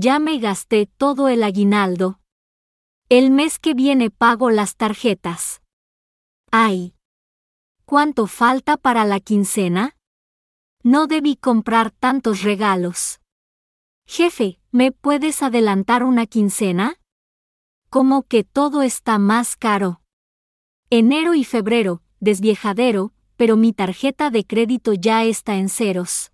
Ya me gasté todo el aguinaldo. El mes que viene pago las tarjetas. Ay. ¿Cuánto falta para la quincena? No debí comprar tantos regalos. Jefe, ¿me puedes adelantar una quincena? Como que todo está más caro. Enero y febrero, desviejadero, pero mi tarjeta de crédito ya está en ceros.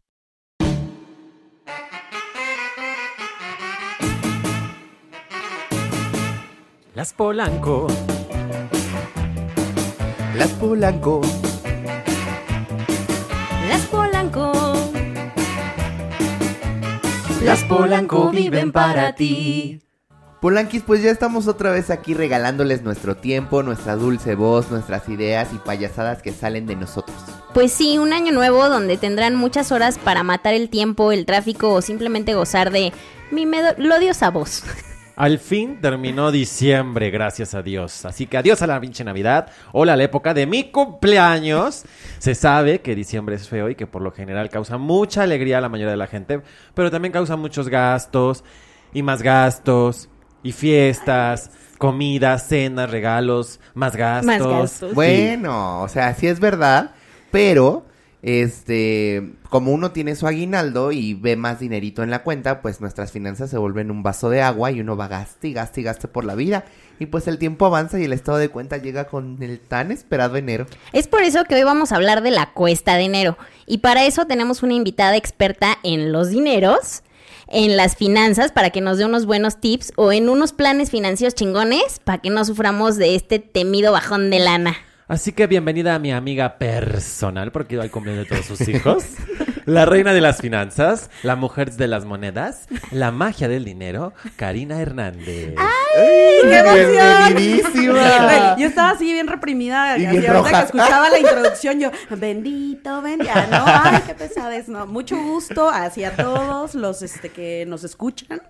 Las Polanco. Las Polanco. Las Polanco. Las Polanco viven para ti. Polanquis, pues ya estamos otra vez aquí regalándoles nuestro tiempo, nuestra dulce voz, nuestras ideas y payasadas que salen de nosotros. Pues sí, un año nuevo donde tendrán muchas horas para matar el tiempo, el tráfico o simplemente gozar de mi melodiosa voz. Al fin terminó diciembre, gracias a Dios. Así que adiós a la pinche Navidad. Hola a la época de mi cumpleaños. Se sabe que diciembre es feo y que por lo general causa mucha alegría a la mayoría de la gente, pero también causa muchos gastos y más gastos y fiestas, comidas, cenas, regalos, más gastos. Más gastos. Sí. Bueno, o sea, sí es verdad, pero este, como uno tiene su aguinaldo y ve más dinerito en la cuenta, pues nuestras finanzas se vuelven un vaso de agua y uno va gaste y gaste y gaste por la vida. Y pues el tiempo avanza y el estado de cuenta llega con el tan esperado enero. Es por eso que hoy vamos a hablar de la cuesta de enero. Y para eso tenemos una invitada experta en los dineros, en las finanzas, para que nos dé unos buenos tips o en unos planes financieros chingones, para que no suframos de este temido bajón de lana. Así que bienvenida a mi amiga personal, porque iba al cumpleaños de todos sus hijos. La reina de las finanzas, la mujer de las monedas, la magia del dinero, Karina Hernández. ¡Qué emoción! Yo estaba así bien reprimida. Y así, bien ahorita roja. que escuchaba la introducción, yo, bendito, bendito. No, ay, qué pesadez. No, mucho gusto hacia todos los este, que nos escuchan.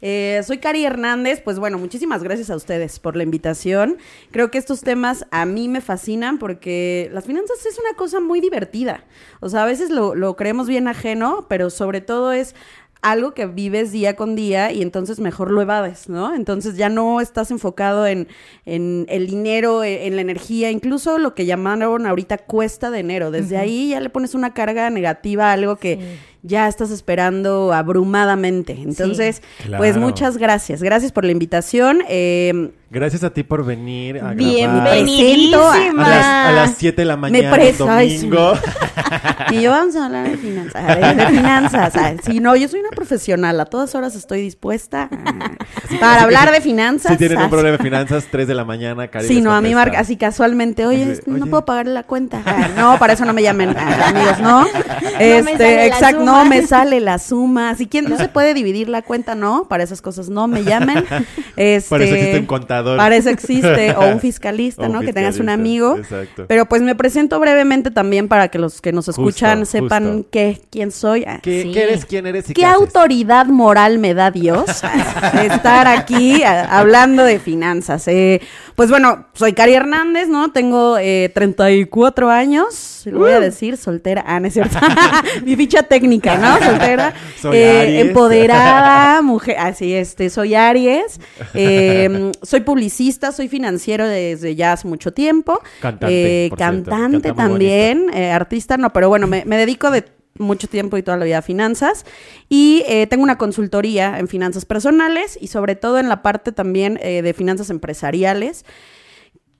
Eh, soy Cari Hernández. Pues bueno, muchísimas gracias a ustedes por la invitación. Creo que estos temas a mí me fascinan porque las finanzas es una cosa muy divertida. O sea, a veces lo, lo creemos bien ajeno, pero sobre todo es algo que vives día con día y entonces mejor lo evades, ¿no? Entonces ya no estás enfocado en, en el dinero, en, en la energía, incluso lo que llamaron ahorita cuesta de enero. Desde ahí ya le pones una carga negativa a algo que ya estás esperando abrumadamente. Entonces, Claro. pues muchas gracias. Gracias por la invitación. Eh, Gracias a ti por venir a. Bienvenidísima. A las, a las 7 de la mañana, preso, ay, sí. domingo. Y yo vamos a hablar de finanzas. a ver, De finanzas. Sí, no, yo soy una profesional. A todas horas estoy dispuesta para hablar de finanzas. Si tienen un problema de finanzas, 3 de la mañana, Karina. Sí, no, a mí marca así casualmente, oye, no puedo pagarle la cuenta. No, para eso no me llamen, amigos, no. me Este, sale la exacto, suma. No me sale la suma. Si quién no se puede dividir la cuenta, no, para esas cosas no me llamen. Este, Para eso existe un contador. Para eso existe o un fiscalista, O un ¿no? Que tengas un amigo. exacto. Pero pues me presento brevemente también para que los que nos Justo, escuchan sepan justo. qué quién soy. Ah, ¿Qué, Sí. qué eres? ¿Quién eres? y ¿Qué autoridad moral me da Dios estar aquí a- hablando de finanzas? Eh, pues bueno, soy Cari Hernández, ¿no? Tengo eh, 34 años, lo voy a decir, soltera. Ah, no es cierto. Mi ficha técnica, ¿no? Soltera. Eh. Empoderada, mujer. Así, este, soy Aries. Eh, soy publicista, soy financiero desde ya hace mucho tiempo. Cantante, Eh, cantante también, eh, artista, no, pero bueno, me, me dedico de mucho tiempo y toda la vida a finanzas y eh, tengo una consultoría en finanzas personales y sobre todo en la parte también eh, de finanzas empresariales.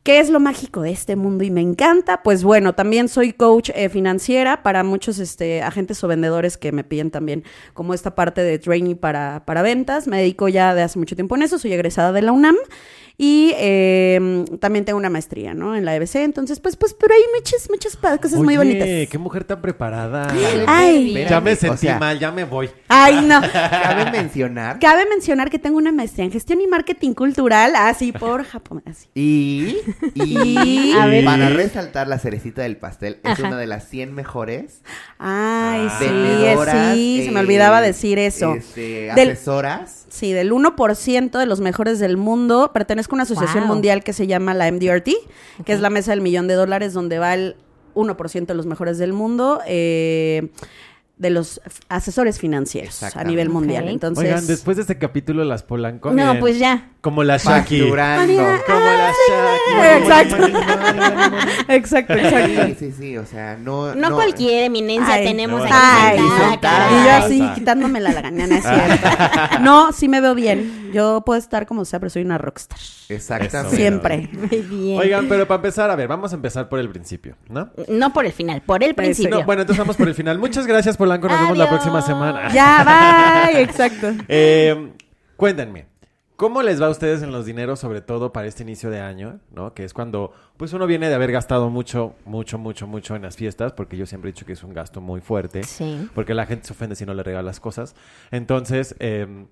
¿Qué es lo mágico de este mundo y me encanta? Pues bueno, también soy coach eh, financiera para muchos este, agentes o vendedores que me piden también como esta parte de training para, para ventas. Me dedico ya de hace mucho tiempo en eso, soy egresada de la UNAM y eh, también tengo una maestría, ¿no? En la EBC, entonces pues, pues, pero hay muchas, muchas cosas muy bonitas. qué mujer tan preparada. Ay. ya me sentí o sea, mal, ya me voy. Ay, no. Cabe mencionar Cabe mencionar que tengo una maestría en gestión y marketing cultural, así por Japón, así. y, y, Y- a ver. para resaltar la cerecita del pastel, es Ajá. una de las 100 mejores Ay, sí, vendedoras, sí, se me eh, olvidaba decir eso. este, Del- asesoras. Sí, del 1% de los mejores del mundo. Pertenezco a una asociación Wow. mundial que se llama la MDRT, que es la mesa del millón de dólares, donde va el 1% de los mejores del mundo. Eh, de los asesores financieros a nivel mundial. Entonces, Oigan, después de este capítulo, las Polanco. No, miren, pues ya. Como la Shaki. Facturando. Como la Shaki. Exacto. exacto, exacto. Sí, sí, sí, o sea, no... No, cualquier eminencia Ay, tenemos no, aquí y yo así quitándome la ganana, es cierto. No, sí me veo bien. Yo puedo estar como sea, pero soy una rockstar. Exactamente. Siempre. Muy bien. Oigan, pero para empezar, a ver, vamos a empezar por el principio, ¿no? No por el final, por el principio. No, bueno, entonces vamos por el final. Muchas gracias, Polanco. Nos vemos la próxima semana. Ya, bye. Exacto. Eh, cuéntenme, ¿cómo les va a ustedes en los dineros, sobre todo para este inicio de año, ¿no? Que es cuando, pues uno viene de haber gastado mucho, mucho, mucho, mucho en las fiestas, porque yo siempre he dicho que es un gasto muy fuerte, Sí. porque la gente se ofende si no le regalas cosas. Entonces, eh,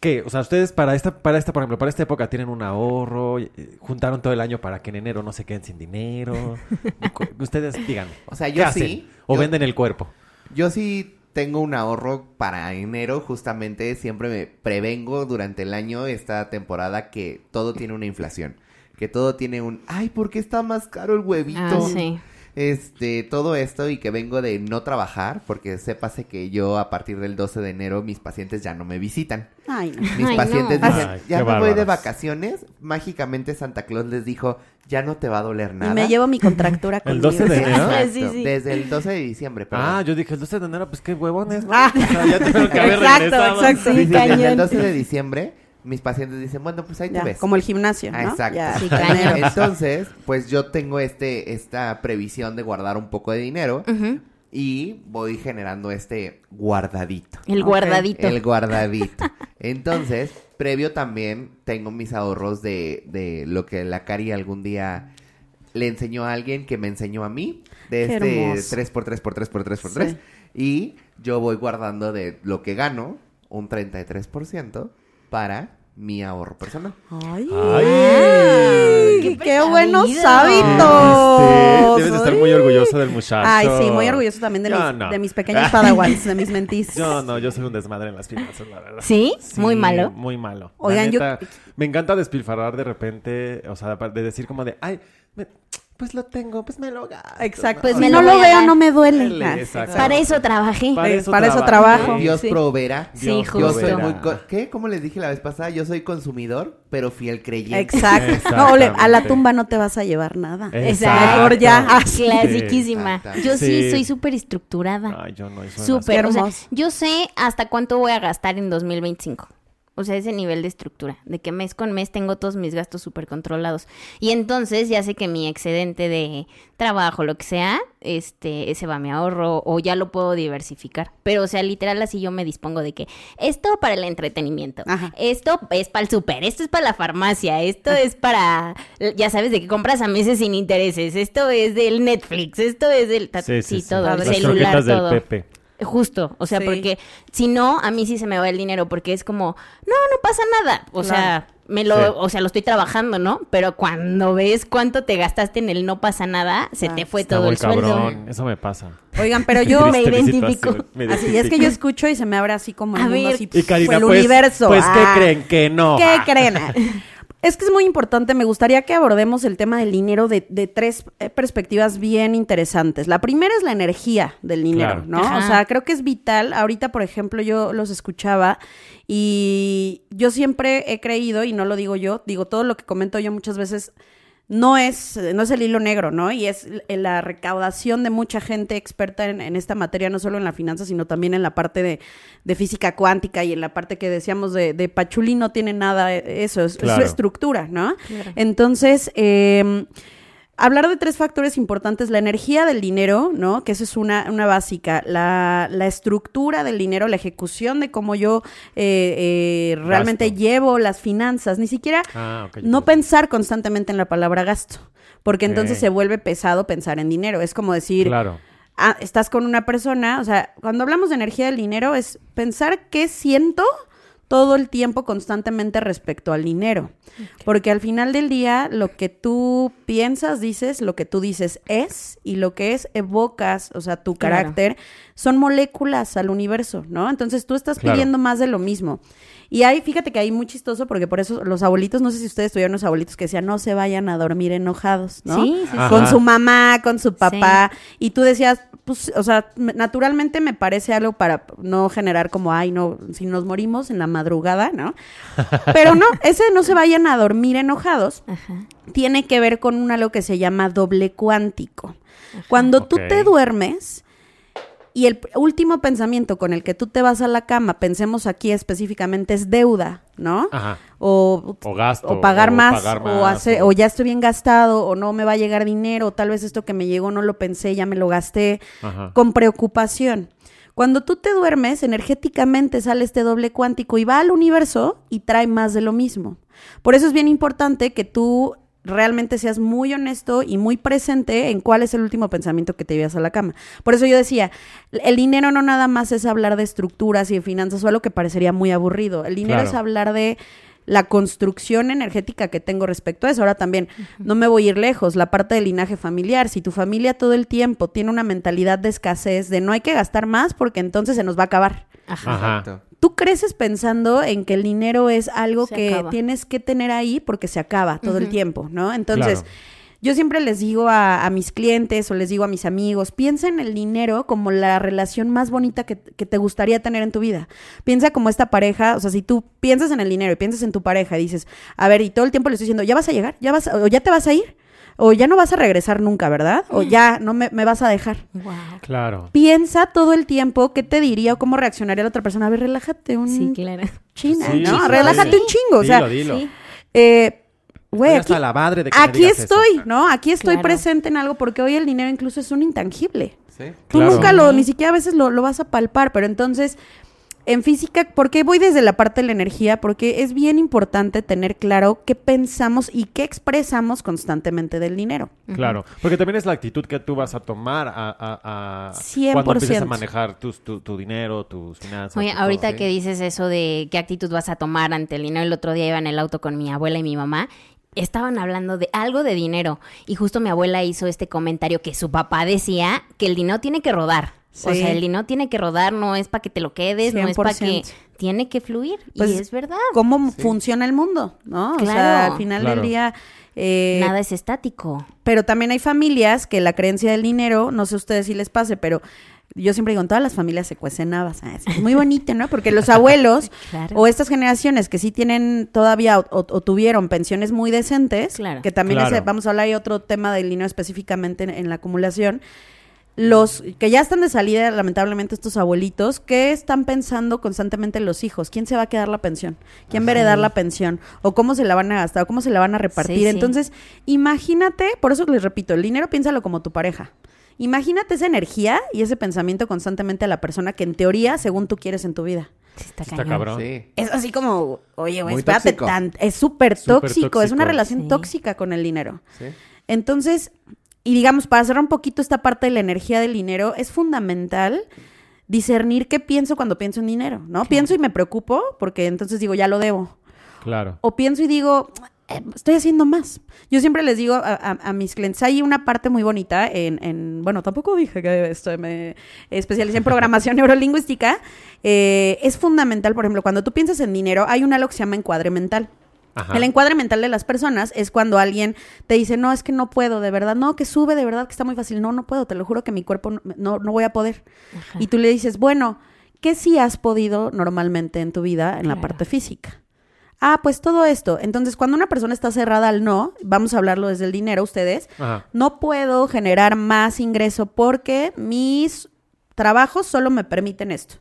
¿qué? O sea, ustedes para esta, para esta, por ejemplo, para esta época tienen un ahorro, eh, juntaron todo el año para que en enero no se queden sin dinero. Ustedes díganme. O sea, ¿qué yo hacen? sí. O Yo- venden el cuerpo. Yo sí tengo un ahorro para enero, justamente siempre me prevengo durante el año esta temporada que todo tiene una inflación, que todo tiene un, ay, ¿por qué está más caro el huevito? Ah, sí. Este, todo esto y que vengo de no trabajar, porque sépase que yo a partir del 12 de enero mis pacientes ya no me visitan. Ay, no. Mis Ay, pacientes no. dicen, Ay, ya me voy de vacaciones, mágicamente Santa Claus les dijo, ya no te va a doler Y nada. me llevo mi contractura ¿El conmigo. 12 de enero? Sí, sí. Desde el 12 de diciembre, perdón. Ah, yo dije el 12 de enero, pues qué huevones. Ah. O sea, ya tuvieron que haber Exacto, regresado. exacto. Sí, sí, desde el 12 de diciembre, mis pacientes dicen, bueno, pues ahí te Ya, ves. como el gimnasio, ¿no? Ah, exacto. Ya, Sí. Entonces, pues yo tengo este, esta previsión de guardar un poco de dinero y voy generando este guardadito. El guardadito. El guardadito. Entonces, previo también tengo mis ahorros de, de lo que la Cari algún día le enseñó a alguien que me enseñó a mí. De Qué este hermoso. 3x3x3x3. Sí. Y yo voy guardando de lo que gano un 33% para mi ahorro personal. Ay, Ay. qué, qué buenos hábitos. Este, debes de estar muy Ay. orgulloso del muchacho. Ay, sí, muy orgulloso también de, Yo mis, no. de mis pequeños padawans, de mis mentis. Yo no, yo soy un desmadre en las finanzas, la verdad. ¿Sí? Muy malo. Muy malo. Oigan, yo- neta, Me encanta despilfarrar de repente, o sea, de decir como de, ay, me- pues lo tengo, pues me lo gasto. Exacto. Pues si me no lo veo, no me duele. Para eso trabajé. Para eso para eso trabajo. Dios sí. proveerá. Sí, Dios Yo soy muy... co- ¿Qué? ¿Cómo les dije la vez pasada? Yo soy consumidor, pero fiel creyente. Exacto. No, ole, a la tumba no te vas a llevar nada. Exacto. Mejor ya. Sí. Clasiquísima. Yo sí, Sí. soy súper estructurada. Ay, yo no. Súper. O sea, yo sé hasta cuánto voy a gastar en 2025. O sea, ese nivel de estructura, de que mes con mes tengo todos mis gastos súper controlados. Y entonces ya sé que mi excedente de trabajo, lo que sea, este, ese va a mi ahorro o ya lo puedo diversificar. Pero, o sea, literal así yo me dispongo de que esto para el entretenimiento, Ajá. esto es para el súper, esto es para la farmacia, esto es para, ya sabes, de que compras a meses sin intereses, esto es del Netflix, esto es del... Sí, sí, sí. todo, Las el celular, todo. del Pepe. Justo, o sea, Sí. porque si no, a mí sí se me va el dinero, porque es como, no, no pasa nada. O Claro. sea, me lo, Sí. o sea, lo estoy trabajando, ¿no? Pero cuando ves cuánto te gastaste en el no pasa nada, se Ah, te fue Está todo muy el sueldo. Eso me pasa. Oigan, pero yo Me identifico. me Así es que yo escucho y se me abre así como el A mundo, ver. así, Y Karina, el pues, universo. pues, ¿qué Ah. creen? Que no. ¿Qué creen? Es que es muy importante, me gustaría que abordemos el tema del dinero de, de tres eh, perspectivas bien interesantes. La primera es la energía del dinero, Claro. ¿no? Ajá. O sea, creo que es vital. Ahorita, por ejemplo, yo los escuchaba y yo siempre he creído, y no lo digo yo, digo todo lo que comento yo muchas veces, no es, no es el hilo negro, ¿no? Y es la recaudación de mucha gente experta en, en esta materia, no solo en la finanza, sino también en la parte de, de física cuántica y en la parte que decíamos de, de Pachuli no tiene nada eso, es, Claro. su estructura, ¿no? Entonces, eh, hablar de tres factores importantes, la energía del dinero, ¿no? Que eso es una, una básica, la, la estructura del dinero, la ejecución de cómo yo eh, eh, realmente Gasto. llevo las finanzas, ni siquiera Ah, no pensar constantemente en la palabra gasto, porque entonces se vuelve pesado pensar en dinero. Es como decir, Claro. ah, estás con una persona, o sea, cuando hablamos de energía del dinero es pensar qué siento todo el tiempo constantemente respecto al dinero. Porque al final del día lo que tú piensas, dices, lo que tú dices es y lo que es evocas, o sea, tu Claro. carácter, son moléculas al universo, ¿no? Entonces tú estás Claro. pidiendo más de lo mismo. Y ahí, fíjate que ahí muy chistoso porque por eso los abuelitos, no sé si ustedes tuvieron unos abuelitos que decían, no se vayan a dormir enojados, ¿no? Sí, sí, sí. Con su mamá, con su papá. Y tú decías, pues, o sea, naturalmente me parece algo para no generar como, ay, no, si nos morimos en la madrugada, ¿no? Pero no, ese no se vayan a dormir enojados. Ajá. Tiene que ver con un algo que se llama doble cuántico. Cuando tú te duermes y el último pensamiento con el que tú te vas a la cama, pensemos aquí específicamente, es deuda, ¿no? Ajá. O, O gasto, o pagar o más, pagar o, hacer, o- ya estoy bien gastado, o no me va a llegar dinero, o tal vez esto que me llegó no lo pensé, ya me lo gasté, Ajá. con preocupación. Cuando tú te duermes, energéticamente sale este doble cuántico y va al universo y trae más de lo mismo. Por eso es bien importante que tú realmente seas muy honesto y muy presente en cuál es el último pensamiento que te llevas a la cama. Por eso yo decía, el dinero no nada más es hablar de estructuras y de finanzas o algo que parecería muy aburrido. El dinero Claro. es hablar de la construcción energética que tengo respecto a eso. Ahora también, no me voy a ir lejos, la parte del linaje familiar. Si tu familia todo el tiempo tiene una mentalidad de escasez, de no hay que gastar más porque entonces se nos va a acabar. Ajá. Tú creces pensando en que el dinero es algo Se que acaba. tienes que tener ahí porque se acaba todo el tiempo, ¿no? Entonces, Claro. Yo siempre les digo a, a mis clientes o les digo a mis amigos, piensa en el dinero como la relación más bonita que, que te gustaría tener en tu vida. Piensa como esta pareja, o sea, si tú piensas en el dinero y piensas en tu pareja y dices, a ver, y todo el tiempo le estoy diciendo, ya vas a llegar, ya vas, a- o ya te vas a ir, o ya no vas a regresar nunca, ¿verdad? O ya no me, me vas a dejar. Wow. Claro. Piensa todo el tiempo qué te diría o cómo reaccionaría la otra persona. A ver, relájate un Sí, claro. china, Sí, ¿no? sí, Relájate sí. un chingo. O sea, Dilo, dilo. Sí. eh, güey, aquí, hasta la madre de que me aquí digas eso. estoy, ¿no? Aquí estoy Claro. presente en algo porque hoy el dinero incluso es un intangible. Sí. Tú Claro. nunca lo, ni siquiera a veces lo, lo vas a palpar, pero entonces, en física, ¿por qué voy desde la parte de la energía? Porque es bien importante tener claro qué pensamos y qué expresamos constantemente del dinero. Claro, porque también es la actitud que tú vas a tomar a, a, a- 100%. cuando empieces a manejar tus- tu, tu dinero, tus finanzas. Oye, tu todo. ahorita sí. que dices eso de qué actitud vas a tomar ante el dinero, el otro día iba en el auto con mi abuela y mi mamá. Estaban hablando de algo de dinero y justo mi abuela hizo este comentario que su papá decía que el dinero tiene que rodar. O sea, el dinero tiene que rodar, no es para que te lo quedes, no es para que 100%. tiene que fluir. Pues, y es verdad. ¿Cómo funciona el mundo? ¿No? O sea, Claro. al final Claro. del día... eh, Nada es estático. Pero también hay familias que la creencia del dinero, no sé a ustedes si les pase, pero yo siempre digo, en todas las familias se cuecen habas. Ah, Es muy bonito, ¿no? Porque los abuelos Claro. o estas generaciones que sí tienen todavía o, o- o tuvieron pensiones muy decentes, Claro. que también Claro. ese- vamos a hablar de otro tema del dinero específicamente en, en la acumulación. Los que ya están de salida, lamentablemente, estos abuelitos, ¿qué están pensando constantemente los hijos? ¿Quién se va a quedar la pensión? ¿Quién va a heredar la pensión? ¿O cómo se la van a gastar? ¿O cómo se la van a repartir? Sí, sí. Entonces, imagínate, por eso les repito, el dinero piénsalo como tu pareja. Imagínate esa energía y ese pensamiento constantemente a la persona que en teoría, según tú quieres en tu vida. Sí, está, Está cañón. cabrón. Sí. Es así como, oye, güey, espérate, tóxico. tan- es súper tóxico, es una relación Sí. tóxica con el dinero. Sí. Entonces, y digamos, para cerrar un poquito esta parte de la energía del dinero, es fundamental discernir qué pienso cuando pienso en dinero, ¿no? Pienso y me preocupo porque entonces digo, ya lo debo. Claro. O pienso y digo, eh, estoy haciendo más. Yo siempre les digo a, a- a mis clientes, hay una parte muy bonita en, en- bueno, tampoco dije que esto, me especialicé en programación neurolingüística. Eh, es fundamental, por ejemplo, cuando tú piensas en dinero, hay un algo que se llama encuadre mental. Ajá. El encuadre mental de las personas es cuando alguien te dice, no, es que no puedo, de verdad, no, que sube, de verdad, que está muy fácil, no, no puedo, te lo juro que mi cuerpo no, no, no voy a poder. Ajá. Y tú le dices, bueno, ¿qué sí has podido normalmente en tu vida en la parte física? Ah, pues todo esto. Entonces, cuando una persona está cerrada al no, vamos a hablarlo desde el dinero, ustedes, Ajá. no puedo generar más ingreso porque mis trabajos solo me permiten esto.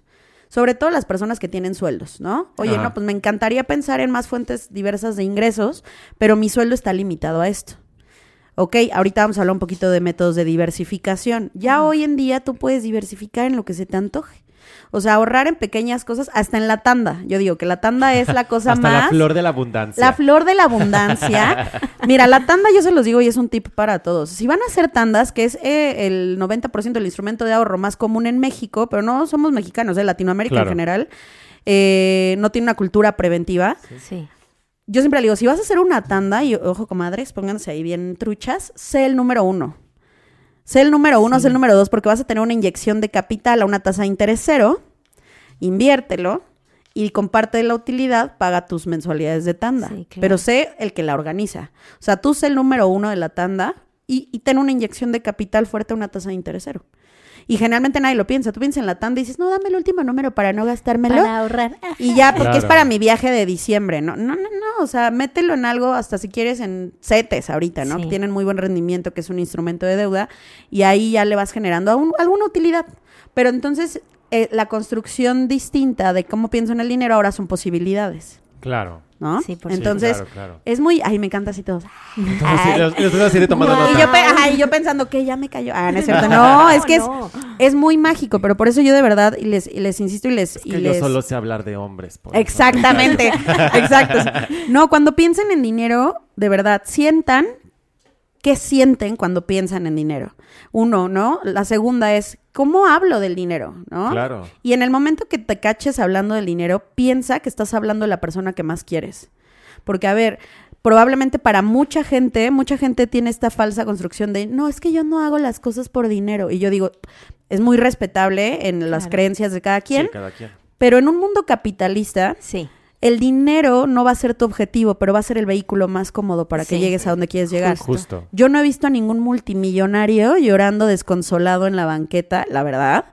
Sobre todo las personas que tienen sueldos, ¿no? Oye, Ajá. no, pues me encantaría pensar en más fuentes diversas de ingresos, pero mi sueldo está limitado a esto. Ok, ahorita vamos a hablar un poquito de métodos de diversificación. Ya hoy en día tú puedes diversificar en lo que se te antoje. O sea, ahorrar en pequeñas cosas, hasta en la tanda. Yo digo que la tanda es la cosa Hasta más... la flor de la abundancia. La flor de la abundancia. Mira, la tanda yo se los digo y es un tip para todos. Si van a hacer tandas, que es eh, el 90% del instrumento de ahorro más común en México, pero no somos mexicanos, de Latinoamérica Claro. en general, eh, no tiene una cultura preventiva. Sí. Yo siempre le digo, si vas a hacer una tanda, y ojo comadres, pónganse ahí bien truchas, sé el número uno. Sé el número uno, sé el número dos, porque vas a tener una inyección de capital a una tasa de interés cero, inviértelo y comparte la utilidad, paga tus mensualidades de tanda. Sí, claro. Pero sé el que la organiza. O sea, tú sé el número uno de la tanda y, y ten una inyección de capital fuerte a una tasa de interés cero. Y generalmente nadie lo piensa. Tú piensas en la tanda y dices, no, dame el último número para no gastármelo. Para ahorrar. Y ya, porque es para mi viaje de diciembre, ¿no? No, no, no, o sea, mételo en algo, hasta si quieres en CETES ahorita, ¿no? Sí. Que tienen muy buen rendimiento, que es un instrumento de deuda, y ahí ya le vas generando aún- alguna utilidad. Pero entonces, eh, la construcción distinta de cómo pienso en el dinero ahora son posibilidades, Claro. ¿no? Sí, por entonces, claro, claro. es muy, ay, me encanta así todos. Entonces, sí, los- los tomando Y nota. yo, pe- ajá, y yo pensando que ya me cayó. Ah, no es cierto. No, es que es, no. es muy mágico, pero por eso yo de verdad, y les, y les insisto y les... Es y que yo les- solo sé hablar de hombres. por. Exactamente, exacto. No, cuando piensen en dinero, de verdad, sientan qué sienten cuando piensan en dinero. Uno, ¿no? La segunda es, ¿cómo hablo del dinero? ¿No? Claro. Y en el momento que te caches hablando del dinero, piensa que estás hablando de la persona que más quieres. Porque, a ver, probablemente para mucha gente, mucha gente tiene esta falsa construcción de, no, es que yo no hago las cosas por dinero. Y yo digo, es muy respetable en las Claro. creencias de cada quien, Sí, cada quien. pero en un mundo capitalista, Sí. El dinero no va a ser tu objetivo, pero va a ser el vehículo más cómodo para que llegues a donde quieres llegar. Justo. Yo no he visto a ningún multimillonario llorando desconsolado en la banqueta, la verdad,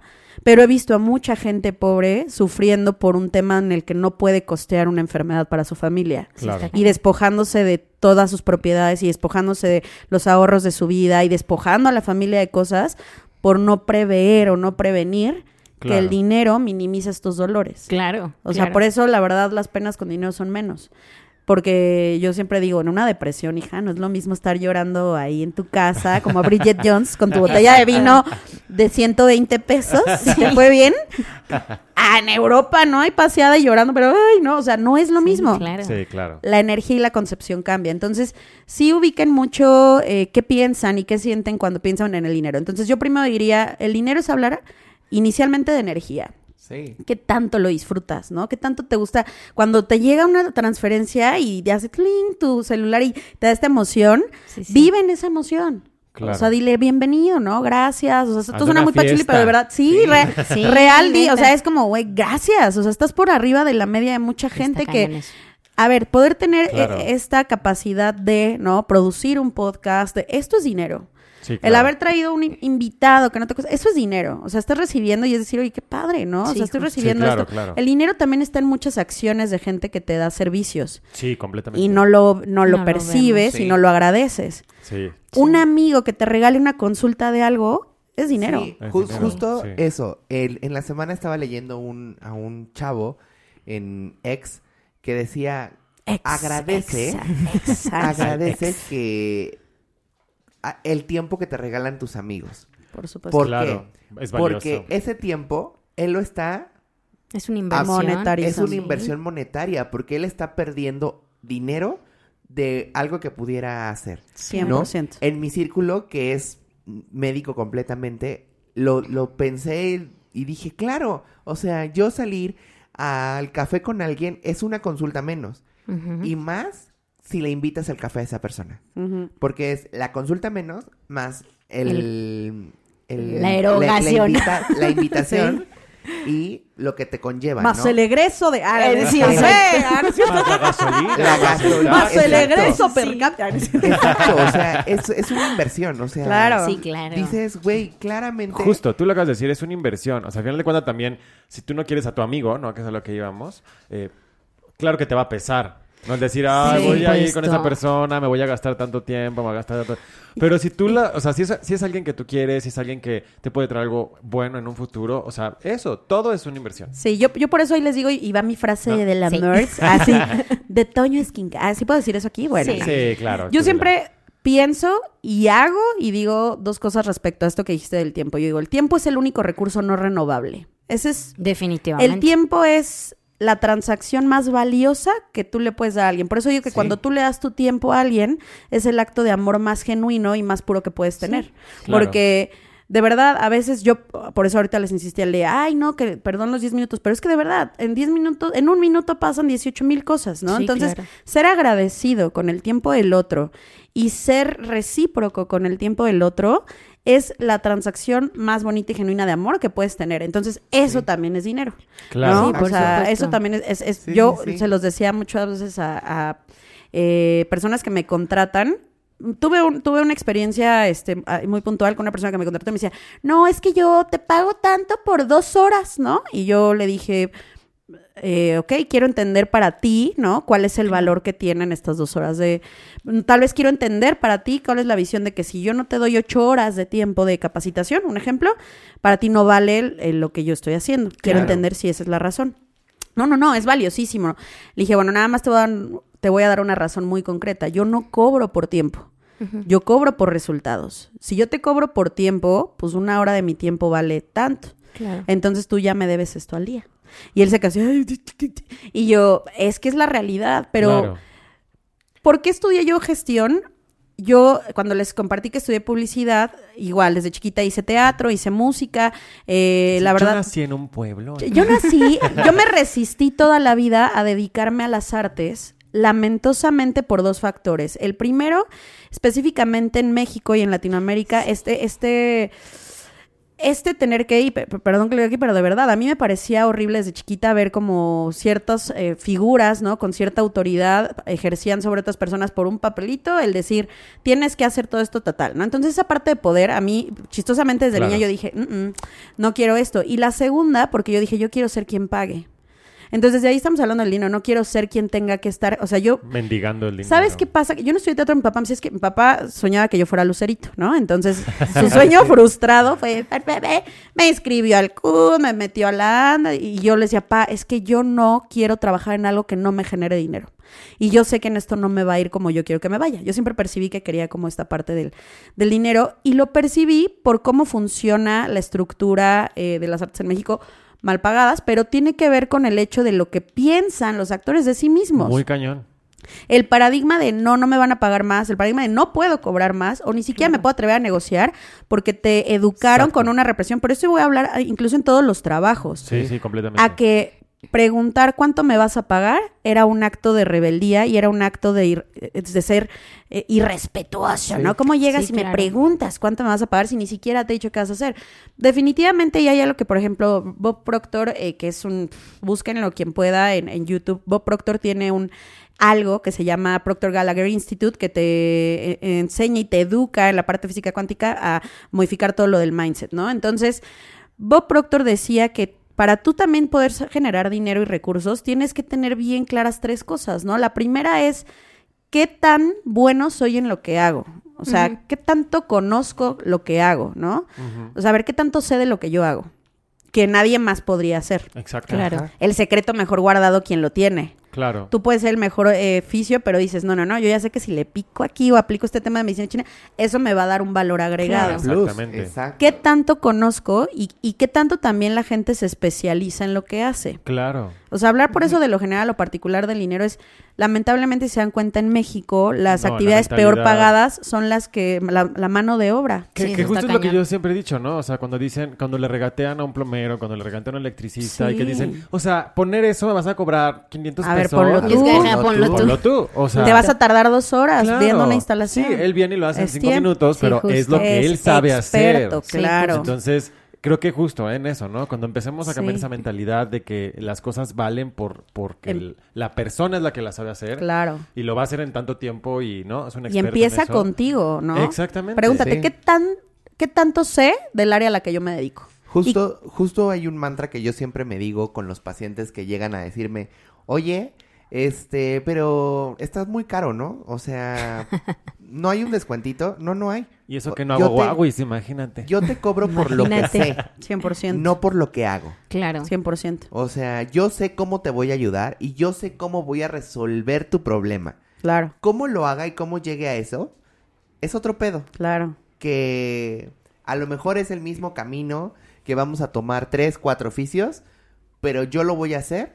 pero he visto a mucha gente pobre sufriendo por un tema en el que no puede costear una enfermedad para su familia. Claro. Y despojándose de todas sus propiedades y despojándose de los ahorros de su vida y despojando a la familia de cosas por no prever o no prevenir que el dinero minimiza estos dolores. Claro. O sea, por eso la verdad las penas con dinero son menos. Porque yo siempre digo, en una depresión, hija, no es lo mismo estar llorando ahí en tu casa, como a Bridget Jones, con tu botella de vino de 120 pesos. ¿Te fue bien? Ah, en Europa no hay paseada y llorando, pero ay, no, o sea, no es lo mismo. Claro. Sí, claro. La energía y la concepción cambia. Entonces, sí ubiquen mucho eh, qué piensan y qué sienten cuando piensan en el dinero. Entonces, yo primero diría, el dinero es hablar inicialmente de energía Sí. qué tanto lo disfrutas, ¿no? ¿Qué tanto te gusta cuando te llega una transferencia y te hace cling tu celular y te da esta emoción? Sí, sí. Vive en esa emoción. Claro. O sea, dile bienvenido, ¿no? Gracias. O sea, esto suena muy pachuli, pero de verdad, sí, re- Sí, real, di, o sea, es como, güey, gracias. O sea, estás por arriba de la media de mucha gente Está que, a ver, poder tener Claro. eh, esta capacidad de, ¿no? Producir un podcast, de, esto es dinero. Sí, El haber traído un in- invitado que no te cuesta, eso es dinero. O sea, estás recibiendo y es decir, oye, qué padre, ¿no? o Sí, sea, estoy recibiendo Sí, claro, esto. claro. El dinero también está en muchas acciones de gente que te da servicios Sí, completamente. y no lo, no lo No lo percibes vemos, y no lo agradeces. Sí. Un amigo que te regale una consulta de algo es dinero. Sí, Es ju- dinero, justo sí. eso. El- en la semana estaba leyendo un, a un chavo en ex que decía, Ex- agradece, exacto. agradece que el tiempo que te regalan tus amigos. Por supuesto. ¿Por Claro, qué? es. Porque ese tiempo él lo está Es una inversión. monetario. es una inversión monetaria porque él está perdiendo dinero de algo que pudiera hacer. 100%. En mi círculo, que es médico completamente, lo, lo pensé y dije, claro, o sea, yo salir al café con alguien es una consulta menos. Y más si le invitas al café a esa persona. Porque es la consulta menos más el... el- La erogación. invita- la invitación y lo que te conlleva, Más ¿no? el egreso de... Ah, Eh, sí, sí. cierto. Más la gasolina. La gasolina. Más el egreso per cápita. Exacto, o sea, es, es una inversión, o sea... Claro. Sí, claro. Dices, güey, claramente... Justo, tú lo acabas de decir, es una inversión. O sea, al final de cuentas también, si tú no quieres a tu amigo, ¿no? Que es a lo que íbamos, eh, claro que te va a pesar. No es decir, ah, Sí, voy a ir supuesto. con esa persona, me voy a gastar tanto tiempo, me voy a gastar tanto... Pero si tú la... O sea, si es, si es alguien que tú quieres, si es alguien que te puede traer algo bueno en un futuro, o sea, eso, todo es una inversión. Sí, yo, yo por eso hoy les digo, y va mi frase No. de la Sí. Merz, así, de Toño Skin. ¿Así puedo decir eso aquí? Bueno. Sí. Sí, claro. Yo siempre pienso y hago y digo dos cosas respecto a esto que dijiste del tiempo. Yo digo, el tiempo es el único recurso no renovable. Ese es... Definitivamente. El tiempo es la transacción más valiosa que tú le puedes dar a alguien. Por eso digo que Sí. cuando tú le das tu tiempo a alguien, es el acto de amor más genuino y más puro que puedes tener. claro. Porque de verdad, a veces yo, por eso ahorita les insistí al de, ay, no, que perdón los 10 minutos, pero es que de verdad, en 10 minutos, en un minuto pasan 18 mil cosas, ¿no? Sí, Entonces, claro. ser agradecido con el tiempo del otro y ser recíproco con el tiempo del otro es la transacción más bonita y genuina de amor que puedes tener. Entonces, eso también es dinero. Claro. ¿no? Sí, por o sea, supuesto. eso también es, es- es- Sí, yo se los decía muchas veces a, a, eh, personas que me contratan tuve, un- tuve una experiencia este, ah, muy puntual con una persona que me contrató y me decía, no, es que yo te pago tanto por dos horas, ¿no? Y yo le dije, eh, ok, quiero entender para ti, ¿no? ¿Cuál es el valor que tienen estas dos horas de... Tal vez quiero entender para ti cuál es la visión de que si yo no te doy ocho horas de tiempo de capacitación, un ejemplo, para ti no vale el- el- lo que yo estoy haciendo. Quiero Claro. entender si esa es la razón. No, no, no, es valiosísimo. Le dije, bueno, nada más te voy a dar, te voy a dar una razón muy concreta. Yo no cobro por tiempo. Yo cobro por resultados. Si yo te cobro por tiempo, pues una hora de mi tiempo vale tanto. Claro. Entonces tú ya me debes esto al día. Y él se casó. Y yo, es que es la realidad, pero Claro. ¿por qué estudié yo gestión? Yo, cuando les compartí que estudié publicidad, igual, desde chiquita hice teatro, hice música, eh, la Yo verdad... nací en un pueblo. Yo nací, yo me resistí toda la vida a dedicarme a las artes, lamentosamente por dos factores. El primero, específicamente en México y en Latinoamérica, este, este, este tener que, pe- perdón que lo diga aquí, pero de verdad, a mí me parecía horrible desde chiquita ver como ciertas eh, figuras, ¿no? Con cierta autoridad ejercían sobre otras personas por un papelito, el decir, tienes que hacer todo esto total, ¿no? Entonces esa parte de poder, a mí, chistosamente desde Claro. niña yo dije, "Mm, mm, no quiero esto. Y la segunda, porque yo dije, yo quiero ser quien pague. Entonces, de ahí estamos hablando del dinero. No quiero ser quien tenga que estar. O sea, yo. Mendigando el dinero. ¿Sabes qué pasa? Yo no estudié teatro, mi papá me es que mi papá soñaba que yo fuera lucerito, ¿no? Entonces, su sueño frustrado fue, me inscribió al CUD, me metió a la ANDA, y yo le decía, pa, es que yo no quiero trabajar en algo que no me genere dinero. Y yo sé que en esto no me va a ir como yo quiero que me vaya. Yo siempre percibí que quería como esta parte del, del dinero y lo percibí por cómo funciona la estructura eh, de las artes en México mal pagadas, pero tiene que ver con el hecho de lo que piensan los actores de sí mismos. Muy cañón. El paradigma de no, no me van a pagar más, el paradigma de no puedo cobrar más o ni siquiera me puedo atrever a negociar porque te educaron Exacto. con una represión. Por eso voy a hablar ah, incluso en todos los trabajos. Sí, sí, completamente. A que preguntar cuánto me vas a pagar era un acto de rebeldía y era un acto de, ir- de ser eh, irrespetuoso, Sí. ¿no? ¿Cómo llegas Sí, y me preguntas cuánto me vas a pagar si ni siquiera te he dicho qué vas a hacer? Definitivamente ya hay algo que, por ejemplo, Bob Proctor, eh, que es un, búsquenlo quien pueda en, en YouTube, Bob Proctor tiene un algo que se llama Proctor Gallagher Institute que te eh, enseña y te educa en la parte física cuántica a modificar todo lo del mindset, ¿no? Entonces, Bob Proctor decía que para tú también poder generar dinero y recursos, tienes que tener bien claras tres cosas, ¿no? La primera es qué tan bueno soy en lo que hago. O sea, qué tanto conozco lo que hago, ¿no? O sea, a ver qué tanto sé de lo que yo hago, que nadie más podría hacer. Exacto. Claro. Ajá. El secreto mejor guardado quien lo tiene. Claro. Tú puedes ser el mejor eh, fisio, pero dices, no, no, no, yo ya sé que si le pico aquí o aplico este tema de medicina china, eso me va a dar un valor agregado. Claro. Exactamente. Exacto. ¿Qué tanto conozco y, y qué tanto también la gente se especializa en lo que hace? Claro. O sea, hablar por eso de lo general o particular del dinero es, lamentablemente, si se dan cuenta en México, las No, la actividades peor pagadas son las que, la, la mano de obra. Que, Sí, que eso justo es lo que yo siempre he dicho, ¿no? O sea, cuando dicen, cuando le regatean a un plomero, cuando le regatean a un electricista, y que dicen, o sea, poner eso me vas a cobrar 500 A ver, pesos. ponlo tú. que, ajá, Ponlo ponlo tú. tú. Ponlo tú. O sea, Te vas a tardar dos horas claro. viendo una instalación. Sí, él viene y lo hace en cinco tiempo. minutos, Sí, pero es lo que Es él sabe experto, hacer. Sí, claro. Entonces, creo que justo en eso, ¿no? Cuando empecemos a cambiar Sí. esa mentalidad de que las cosas valen por porque el- la persona es la que la sabe hacer Claro. y lo va a hacer en tanto tiempo y no es un Y en empieza eso. contigo, ¿no? Exactamente. Pregúntate, Sí. ¿qué, tan, ¿qué tanto sé del área a la que yo me dedico? Justo, justo hay un mantra que yo siempre me digo con los pacientes que llegan a decirme, oye, este, pero estás muy caro, ¿no? O sea, ¿no hay un descuentito? No, no hay. Y eso que no Yo hago te- guaguis, imagínate. Yo te cobro por lo que Imagínate. sé, 100%. no por lo que hago. Claro. 100%. O sea, yo sé cómo te voy a ayudar y yo sé cómo voy a resolver tu problema. Claro, Cómo lo haga y cómo llegue a eso es otro pedo. claro. Que a lo mejor es el mismo camino que vamos a tomar tres, cuatro oficios, pero yo lo voy a hacer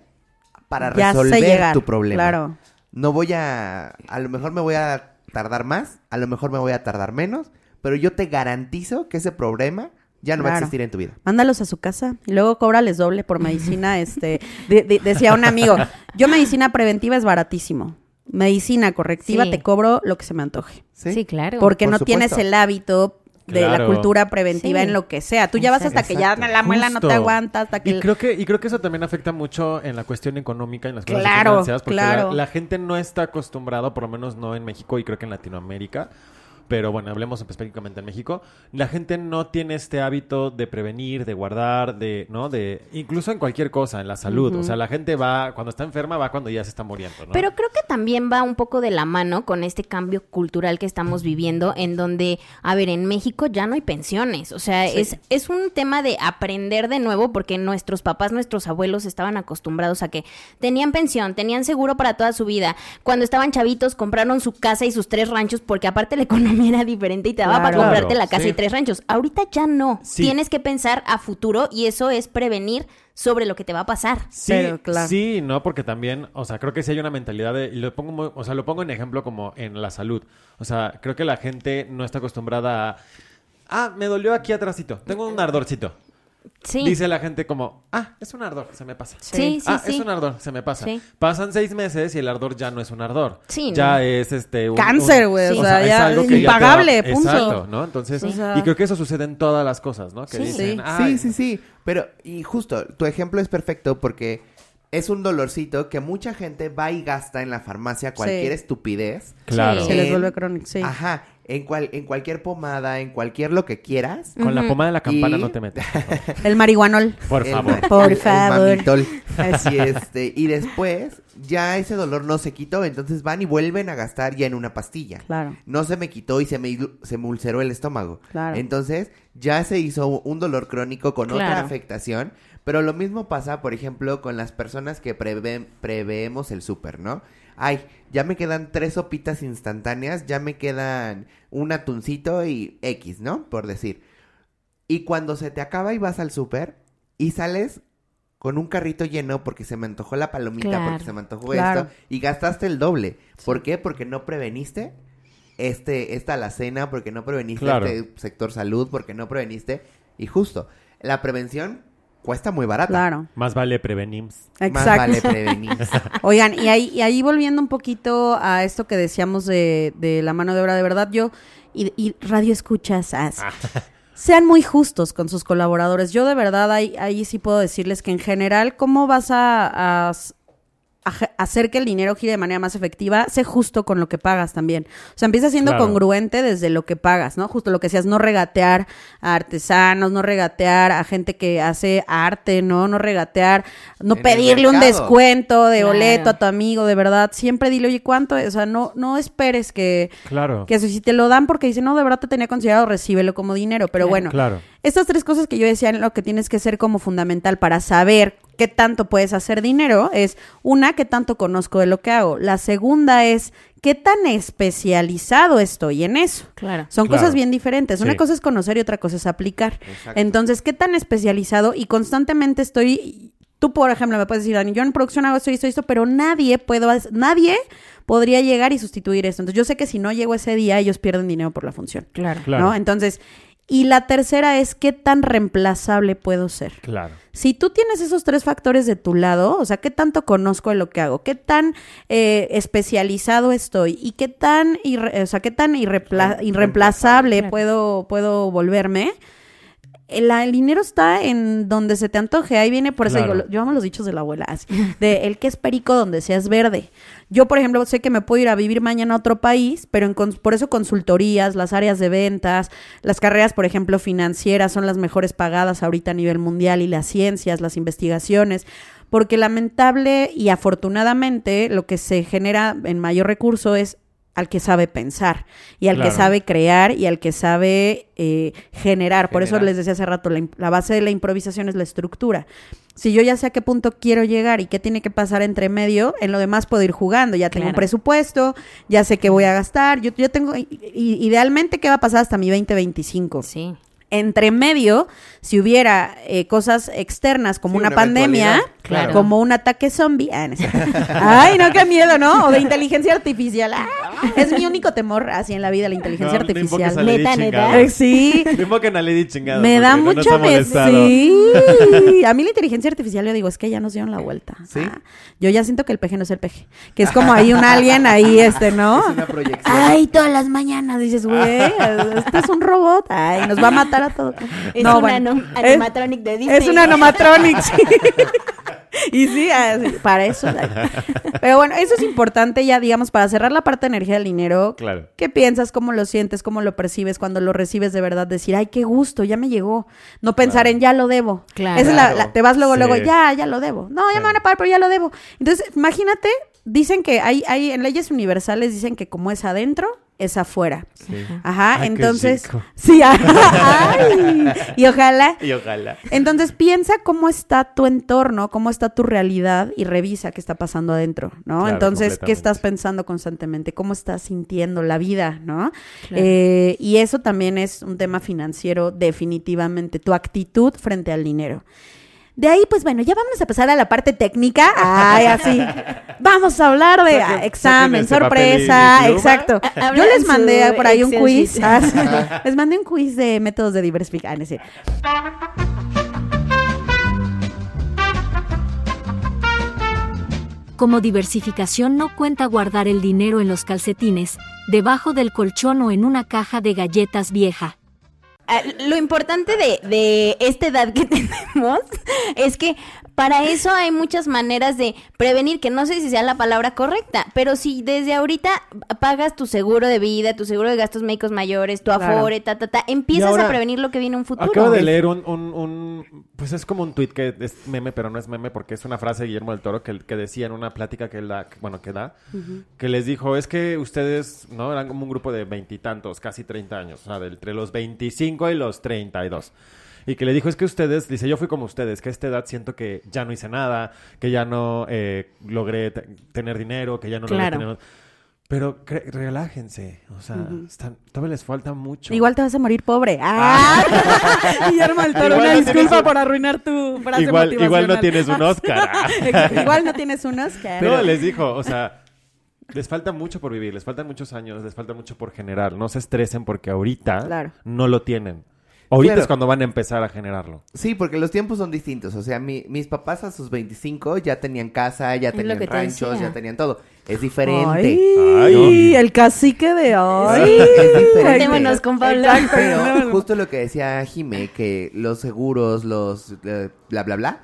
para Ya resolver tu problema. Claro. No voy a, a lo mejor me voy a tardar más, a lo mejor me voy a tardar menos, pero yo te garantizo que ese problema ya no va a existir en tu vida. Mándalos a su casa y luego cóbrales doble por medicina. este, de- de- decía un amigo, yo medicina preventiva es baratísimo. Medicina correctiva Sí. te cobro lo que se me antoje. Sí, Sí, claro. Porque por no tienes el hábito de la cultura preventiva Sí. en lo que sea. Tú ya vas hasta que ya la muela no te aguanta, hasta que... Y creo que y creo que eso también afecta mucho en la cuestión económica en las cosas Claro, financieras porque la- claro. la, gente no está acostumbrada, por lo menos no en México y creo que en Latinoamérica. Pero bueno, hablemos específicamente en México. La gente no tiene este hábito de prevenir, de guardar, de, ¿no? De, incluso en cualquier cosa, en la salud. O sea, la gente va, cuando está enferma, va cuando ya se está muriendo, ¿no? Pero creo que también va un poco de la mano con este cambio cultural que estamos viviendo, en donde, a ver, en México ya no hay pensiones. O sea, es, es un tema de aprender de nuevo, porque nuestros papás, nuestros abuelos estaban acostumbrados a que tenían pensión, tenían seguro para toda su vida. Cuando estaban chavitos, compraron su casa y sus tres ranchos, porque aparte la economía era diferente y te daba para Claro. comprarte la casa Sí. y tres ranchos. Ahorita ya no. Sí. Tienes que pensar a futuro y eso es prevenir sobre lo que te va a pasar. Sí, Pero, claro. sí, no, porque también, o sea, creo que sí hay una mentalidad de, y lo pongo, muy- o sea, lo pongo en ejemplo como en la salud. O sea, creo que la gente no está acostumbrada a, ah, me dolió aquí atrásito, tengo un ardorcito. Sí. Dice la gente como, ah, es un ardor, se me pasa. Sí, sí, ah, sí. es un ardor, se me pasa. Sí. Pasan seis meses y el ardor ya no es un ardor. Sí, Ya no. es este... un- Cáncer, un- güey, o o sea, es ya algo es ya va- impagable, punto. Exacto, ¿no? Entonces, Sí. y creo que eso sucede en todas las cosas, ¿no? Que Sí. dicen, Sí. "Ay, Sí, sí, sí. Pero, y justo, tu ejemplo es perfecto porque es un dolorcito que mucha gente va y gasta en la farmacia cualquier Sí. estupidez. Claro. Se les vuelve crónico, sí. Ajá. En, cual, en cualquier pomada, en cualquier lo que quieras. Con la pomada de la campana Y- no te metes. El marihuanol. Por el- favor. Por el- el favor. Así este. Y después, ya ese dolor no se quitó. Entonces van y vuelven a gastar ya en una pastilla. Claro. No se me quitó y se me, se me ulceró el estómago. Claro. Entonces, ya se hizo un dolor crónico con otra afectación. Pero lo mismo pasa, por ejemplo, con las personas que prevé- preveemos el súper, ¿no? Ay, ya me quedan tres sopitas instantáneas, ya me quedan un atuncito y X, ¿no? Por decir. Y cuando se te acaba y vas al súper y sales con un carrito lleno porque se me antojó la palomita, Claro. porque se me antojó Claro. esto, y gastaste el doble. ¿Por qué? Porque no preveniste este, esta alacena, porque no preveniste Claro. este sector salud, porque no preveniste. Y justo, la prevención cuesta muy barata. Claro. Más vale prevenir. Más Exacto. vale prevenir. Oigan, y ahí, y ahí volviendo un poquito a esto que decíamos de, de la mano de obra, de verdad, yo, y, y radio escuchas, as- sean muy justos con sus colaboradores. Yo de verdad ahí, ahí sí puedo decirles que en general, ¿cómo vas a, hacer que el dinero gire de manera más efectiva? Sé justo con lo que pagas también. O sea, empieza siendo Claro. congruente desde lo que pagas, ¿no? Justo lo que decías, no regatear a artesanos, no regatear a gente que hace arte, ¿no? No regatear, no pedirle un descuento de Claro. boleto a tu amigo, de verdad. Siempre dile, oye, ¿cuánto? es? O sea, no, no esperes que, Claro. que eso, si te lo dan porque dicen, no, de verdad te tenía considerado, recíbelo como dinero. Pero Claro. bueno, Claro. estas tres cosas que yo decía, lo que tienes que ser como fundamental para saber qué tanto puedes hacer dinero es, una, qué tanto conozco de lo que hago. La segunda es, qué tan especializado estoy en eso. Claro. Son Claro. cosas bien diferentes. Una cosa es conocer y otra cosa es aplicar. Exacto. Entonces, ¿qué tan especializado? Y constantemente estoy... Tú, por ejemplo, me puedes decir, Dani, yo en producción hago esto y esto y esto, pero nadie puedo, nadie podría llegar y sustituir esto. Entonces, yo sé que si no llego ese día, ellos pierden dinero por la función. Claro. Claro. ¿no? Entonces, y la tercera es qué tan reemplazable puedo ser. Claro. Si tú tienes esos tres factores de tu lado, o sea, qué tanto conozco de lo que hago, qué tan eh, especializado estoy y qué tan, irre- o sea, qué tan irreemplazable puedo, puedo volverme. El, el dinero está en donde se te antoje. Ahí viene, por eso Claro. digo, yo amo los dichos de la abuela, así, de el que es perico donde seas verde. Yo, por ejemplo, sé que me puedo ir a vivir mañana a otro país, pero en por eso consultorías, las áreas de ventas, las carreras, por ejemplo, financieras son las mejores pagadas ahorita a nivel mundial y las ciencias, las investigaciones, porque lamentable y afortunadamente lo que se genera en mayor recurso es al que sabe pensar y al que sabe crear y al que sabe eh, generar. Por eso les decía hace rato, la, base de la improvisación es la estructura. Si yo ya sé a qué punto quiero llegar y qué tiene que pasar entre medio, en lo demás puedo ir jugando. Ya tengo un presupuesto, ya sé qué voy a gastar. Yo, yo tengo, idealmente, qué va a pasar hasta mi 2025 Sí. entre medio, si hubiera eh, cosas externas como Sí, una, una pandemia, eventualidad, claro. como un ataque zombie, ah, no ay, no, qué miedo, ¿no? O de inteligencia artificial, ah. Es mi único temor así en la vida, la inteligencia No, no artificial. a Lady Neta, chingada. neta. Eh, Sí. No invoquen a Lady chingada. Me da no mucho miedo. Sí. A mí la inteligencia artificial, yo digo, es que ya nos dieron la vuelta. ¿Sí? Ah, yo ya siento que el peje no es el peje. Que es como ahí un alien ahí, este, ¿no? Es una proyección. Ay, todas las mañanas dices, güey, este es un robot. Ay, nos va a matar a todos. Es No, un bueno. anom- Es- animatronic de Disney. Es un animatronic, sí. Y sí, así, para eso. Pero bueno, eso es importante ya, digamos, para cerrar la parte de energía del dinero. Claro. ¿Qué piensas? ¿Cómo lo sientes? ¿Cómo lo percibes cuando lo recibes de verdad? Decir, ay, qué gusto, ya me llegó. No pensar en ya lo debo. Claro. Esa es la- la- te vas luego, Sí. luego, ya, ya lo debo. No, ya me van a pagar, pero ya lo debo. Entonces, imagínate, dicen que hay, hay en leyes universales, dicen que como es adentro, es afuera. Sí. Ajá, Ay, qué entonces. rico. Sí, ay, y ojalá. Y ojalá. Entonces piensa cómo está tu entorno, cómo está tu realidad y revisa qué está pasando adentro, ¿no? Claro, Entonces, ¿qué estás pensando constantemente? ¿Cómo estás sintiendo la vida, ¿no? Claro. Eh, y eso también es un tema financiero definitivamente, tu actitud frente al dinero. De ahí, pues bueno, ya vamos a pasar a la parte técnica. Ay, así. Vamos a hablar de ah, examen, sorpresa, exacto. Yo les mandé por ahí un quiz. Ah. Les mandé un quiz de métodos de. Ah, cierto. Como diversificación no cuenta guardar el dinero en los calcetines, debajo del colchón o en una caja de galletas vieja. Ah, Lo importante de, de esta edad que tenemos es que para eso hay muchas maneras de prevenir, que no sé si sea la palabra correcta, pero si desde ahorita pagas tu seguro de vida, tu seguro de gastos médicos mayores, tu Claro. afore, ta, ta, ta, empiezas ahora, a prevenir lo que viene en un futuro. Acabo de leer un, un, un- Pues es como un tuit que es meme, pero no es meme porque es una frase de Guillermo del Toro que, que decía en una plática que él da, que- bueno, que da, que les dijo, es que ustedes, ¿no? Eran como un grupo de veintitantos, casi 30 años, o sea, de entre los 25 y los 32. Y que le dijo, es que ustedes, dice, yo fui como ustedes, que a esta edad siento que ya no hice nada, que ya no eh, logré te- tener dinero, que ya no Claro. logré tener... Pero relájense, o sea, están, todavía les falta mucho. Igual te vas a morir pobre. Ah. Guillermo del Toro, una no disculpa un- por arruinar tu frase igual, igual no tienes un Oscar. Igual no tienes un Oscar. no, les dijo, o sea, les falta mucho por vivir, les faltan muchos años, les falta mucho por generar. No se estresen porque ahorita Claro. no lo tienen. Ahorita Claro. es cuando van a empezar a generarlo. Sí, porque los tiempos son distintos. O sea, mi- mis papás a sus 25 ya tenían casa, ya tenían te ranchos, decía. ya tenían todo. Es diferente. Ay, Ay. el cacique de hoy. Sí, es diferente. Juntémonos con Pablo. Exacto. Pero justo lo que decía Jime, que los seguros, los eh, bla, bla, bla,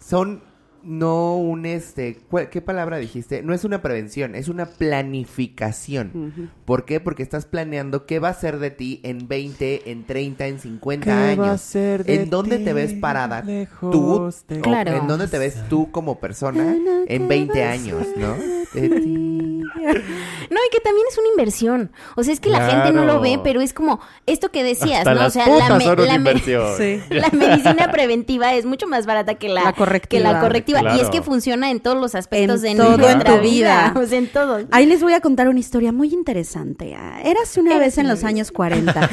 son no un este, ¿cuál- ¿qué palabra dijiste? No es una prevención, es una planificación. ¿Por qué? Porque estás planeando qué va a ser de ti en 20, en 30, en 50 años. ¿En dónde te ves parada tú? o Claro. ¿En dónde te ves tú como persona en 20 años, no? De ti. No, y que también es una inversión. O sea, es que la gente no lo ve, pero es como esto que decías, Hasta ¿no? O sea, putas la, me- la me- inversión. Sí. la medicina preventiva es mucho más barata que la, La correctiva. que la correctiva. Claro. Y es que funciona en todos los aspectos En de todo nuestra en tu vida. O sea, en todo. Ahí les voy a contar una historia muy interesante. Érase una vez en los años 40.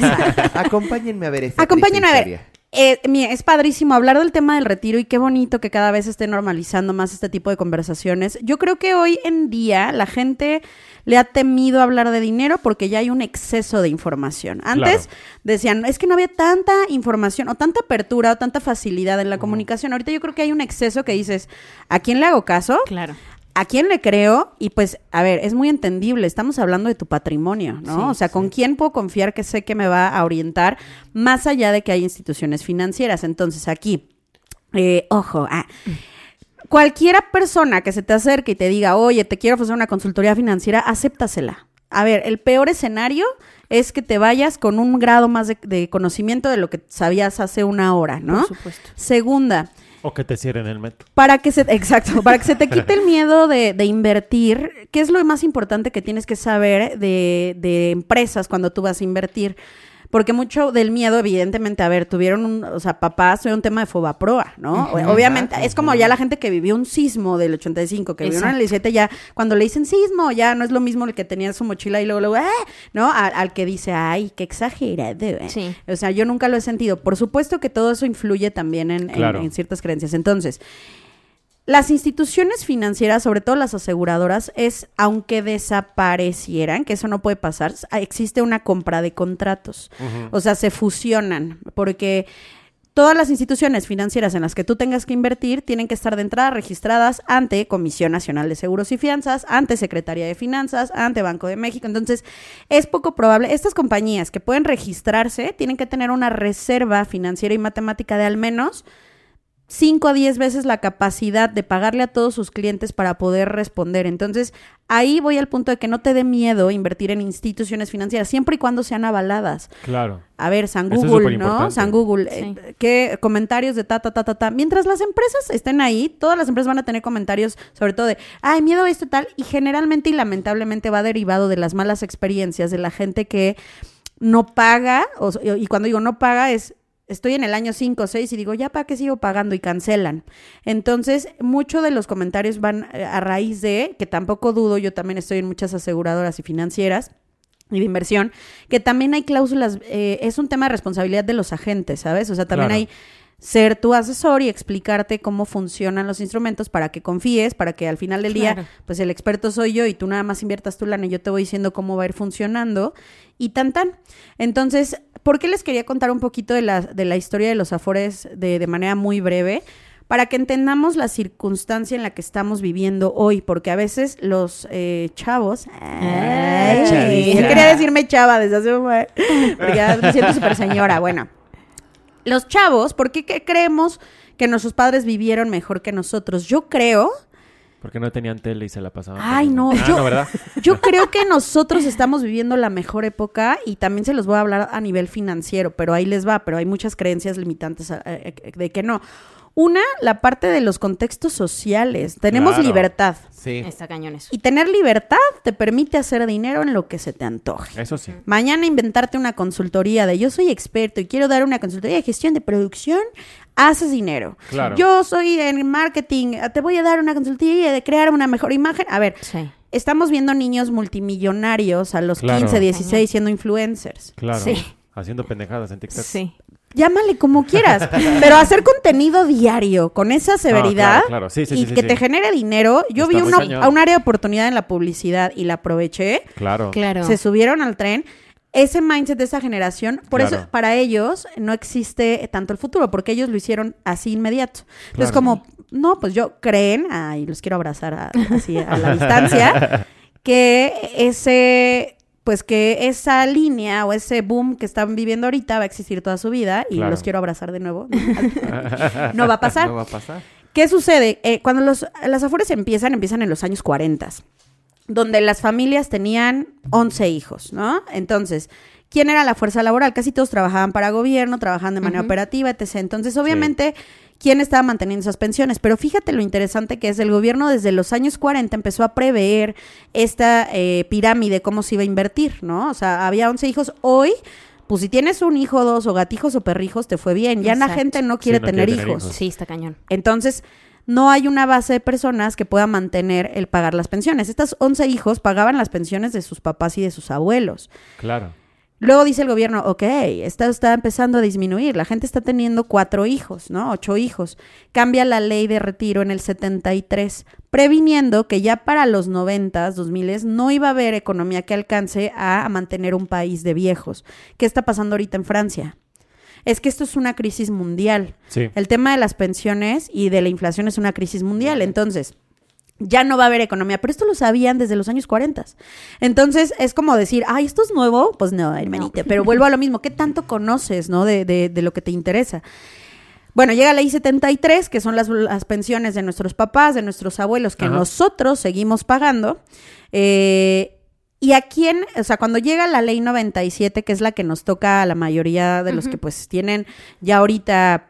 Acompáñenme a ver esta Acompáñenme a ver. Eh, es padrísimo hablar del tema del retiro y qué bonito que cada vez esté normalizando más este tipo de conversaciones. Yo creo que hoy en día la gente le ha temido hablar de dinero porque ya hay un exceso de información. Antes Claro. decían, es que no había tanta información o tanta apertura o tanta facilidad en la comunicación. Ahorita yo creo que hay un exceso que dices, ¿a quién le hago caso? Claro. ¿A quién le creo? Y pues, a ver, es muy entendible, estamos hablando de tu patrimonio, ¿no? Sí, o sea, ¿con quién puedo confiar que sé que me va a orientar más allá de que hay instituciones financieras? Entonces, aquí, eh, ojo, ah, cualquiera persona que se te acerque y te diga, oye, te quiero ofrecer una consultoría financiera, acéptasela. A ver, el peor escenario es que te vayas con un grado más de, de conocimiento de lo que sabías hace una hora, ¿no? Por supuesto. Segunda, O que te cierren el metro. para que se, exacto, para que se te quite el miedo de, de invertir, ¿qué es lo más importante que tienes que saber de, de empresas cuando tú vas a invertir? Porque mucho del miedo, evidentemente, a ver, tuvieron un, o sea, papás, fue un tema de fobaproa, ¿no? Obviamente, es como ya la gente que vivió un sismo del 85, que vivió en el Exacto. 17, ya, cuando le dicen sismo, ya no es lo mismo el que tenía su mochila y luego, luego, ¡ah! ¿no? Al, al que dice, ay, qué exagerado. ¿eh?". Sí. O sea, yo nunca lo he sentido. Por supuesto que todo eso influye también en, en- en ciertas creencias. Entonces, las instituciones financieras, sobre todo las aseguradoras, es, aunque desaparecieran, que eso no puede pasar, s- existe una compra de contratos. O sea, se fusionan, porque todas las instituciones financieras en las que tú tengas que invertir tienen que estar de entrada registradas ante Comisión Nacional de Seguros y Fianzas, ante Secretaría de Finanzas, ante Banco de México. Entonces, es poco probable. Estas compañías que pueden registrarse tienen que tener una reserva financiera y matemática de al menos 5 a 10 veces la capacidad de pagarle a todos sus clientes para poder responder. Entonces, ahí voy al punto de que no te dé miedo invertir en instituciones financieras, siempre y cuando sean avaladas. Claro. A ver, San es Google, ¿no? San Google, Sí. eh, ¿qué comentarios de ta, ta, ta, ta, ta? Mientras las empresas estén ahí, todas las empresas van a tener comentarios sobre todo de, ay, miedo a esto y tal, y generalmente y lamentablemente va derivado de las malas experiencias de la gente que no paga, o- y cuando digo no paga es, estoy en el año 5 o 6 y digo, ya para qué sigo pagando y cancelan. Entonces, muchos de los comentarios van eh, a raíz de, que tampoco dudo, yo también estoy en muchas aseguradoras y financieras, y de inversión, que también hay cláusulas, eh, es un tema de responsabilidad de los agentes, ¿sabes? O sea, también Claro. hay ser tu asesor y explicarte cómo funcionan los instrumentos para que confíes, para que al final del Claro. día, pues el experto soy yo y tú nada más inviertas tu lana y yo te voy diciendo cómo va a ir funcionando y tan tan. Entonces, ¿por qué les quería contar un poquito de la, de la historia de los afores de, de manera muy breve? Para que entendamos la circunstancia en la que estamos viviendo hoy, porque a veces los eh, chavos... Ay, yo quería decirme chava desde hace un porque ya me siento súper señora. Bueno, los chavos, ¿por qué creemos que nuestros padres vivieron mejor que nosotros? Yo creo, Porque no tenían tele y se la pasaban. Ay, no, Ah, yo- no, ¿verdad? yo creo que nosotros estamos viviendo la mejor época y también se los voy a hablar a nivel financiero, pero ahí les va, pero hay muchas creencias limitantes eh, eh, de que no. Una, la parte de los contextos sociales. Tenemos Claro. libertad. Sí. Está cañón eso. Y tener libertad te permite hacer dinero en lo que se te antoje. Eso sí. Mañana inventarte una consultoría de yo soy experto y quiero dar una consultoría de gestión de producción, haces dinero. Claro. Yo soy en marketing, te voy a dar una consultoría de crear una mejor imagen. A ver, Sí. estamos viendo niños multimillonarios a los Claro. 15, 16 siendo influencers. Claro. Sí. Haciendo pendejadas en TikTok. Sí. Llámale como quieras, pero hacer contenido diario con esa severidad claro, claro. Sí, sí, y sí, sí, que sí. te genere dinero. Yo Está vi una- a un área de oportunidad en la publicidad y la aproveché. Claro. Claro. se subieron al tren. Ese mindset de esa generación, por Claro. eso para ellos no existe tanto el futuro, porque ellos lo hicieron así inmediato. Entonces, como, no, pues yo creen, ay, los quiero abrazar a- así a la distancia, que ese, pues que esa línea o ese boom que están viviendo ahorita va a existir toda su vida y Claro. los quiero abrazar de nuevo. no va a pasar. No va a pasar. ¿Qué sucede? Eh, cuando los, las afores empiezan, empiezan en los años 40, donde las familias tenían 11 hijos, ¿no? Entonces, ¿quién era la fuerza laboral? Casi todos trabajaban para gobierno, trabajaban de manera operativa, etc. Entonces, obviamente, ¿quién estaba manteniendo esas pensiones? Pero fíjate lo interesante que es, el gobierno desde los años 40 empezó a prever esta eh, pirámide, cómo se iba a invertir, ¿no? O sea, había 11 hijos. Hoy... Pues si tienes un hijo, dos, o gatijos o perrijos, te fue bien. Ya la gente no quiere no tener quiere tener hijos. hijos. Sí, está cañón. Entonces, no hay una base de personas que pueda mantener el pagar las pensiones. Estos 11 hijos pagaban las pensiones de sus papás y de sus abuelos. Claro. Luego dice el gobierno, ok, esto está empezando a disminuir, la gente está teniendo cuatro hijos, ¿no? Ocho hijos. Cambia la ley de retiro en el 73, previniendo que ya para los 90, 2000 no iba a haber economía que alcance a, mantener un país de viejos. ¿Qué está pasando ahorita en Francia? Es que esto es una crisis mundial. Sí. El tema de las pensiones y de la inflación es una crisis mundial. Entonces, ya no va a haber economía. Pero esto lo sabían desde los años 40. Entonces, es como decir, ay, ¿esto es nuevo? Pues no, hermanita. Pero vuelvo a lo mismo. ¿Qué tanto conoces, no? De, de, de lo que te interesa. Bueno, llega la I-73, que son las, las pensiones de nuestros papás, de nuestros abuelos, que Ajá. nosotros seguimos pagando. Eh, y a quién, o sea, cuando llega la ley 97, que es la que nos toca a la mayoría de los que pues tienen ya ahorita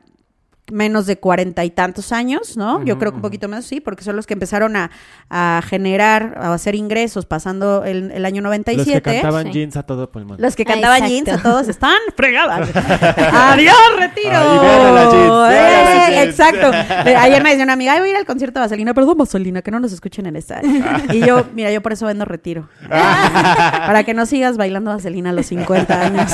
menos de cuarenta y tantos años, ¿no? Yo creo que un poquito menos, sí, porque son los que empezaron a, a generar, a hacer ingresos pasando el, el año Los 97. que cantaban Sí. jeans a todo pulmón. Los que Ah, cantaban exacto. jeans a todos están fregadas. ¡Adiós, retiro! Ay, jeans, la ¡Eh! jeans. Exacto. Ayer me decía una amiga, ay, voy a ir al concierto de Vaselina. Perdón, Vaselina, que no nos escuchen en el estadio. Y yo, mira, yo por eso vendo retiro. Para que no sigas bailando Vaselina a los 50 años.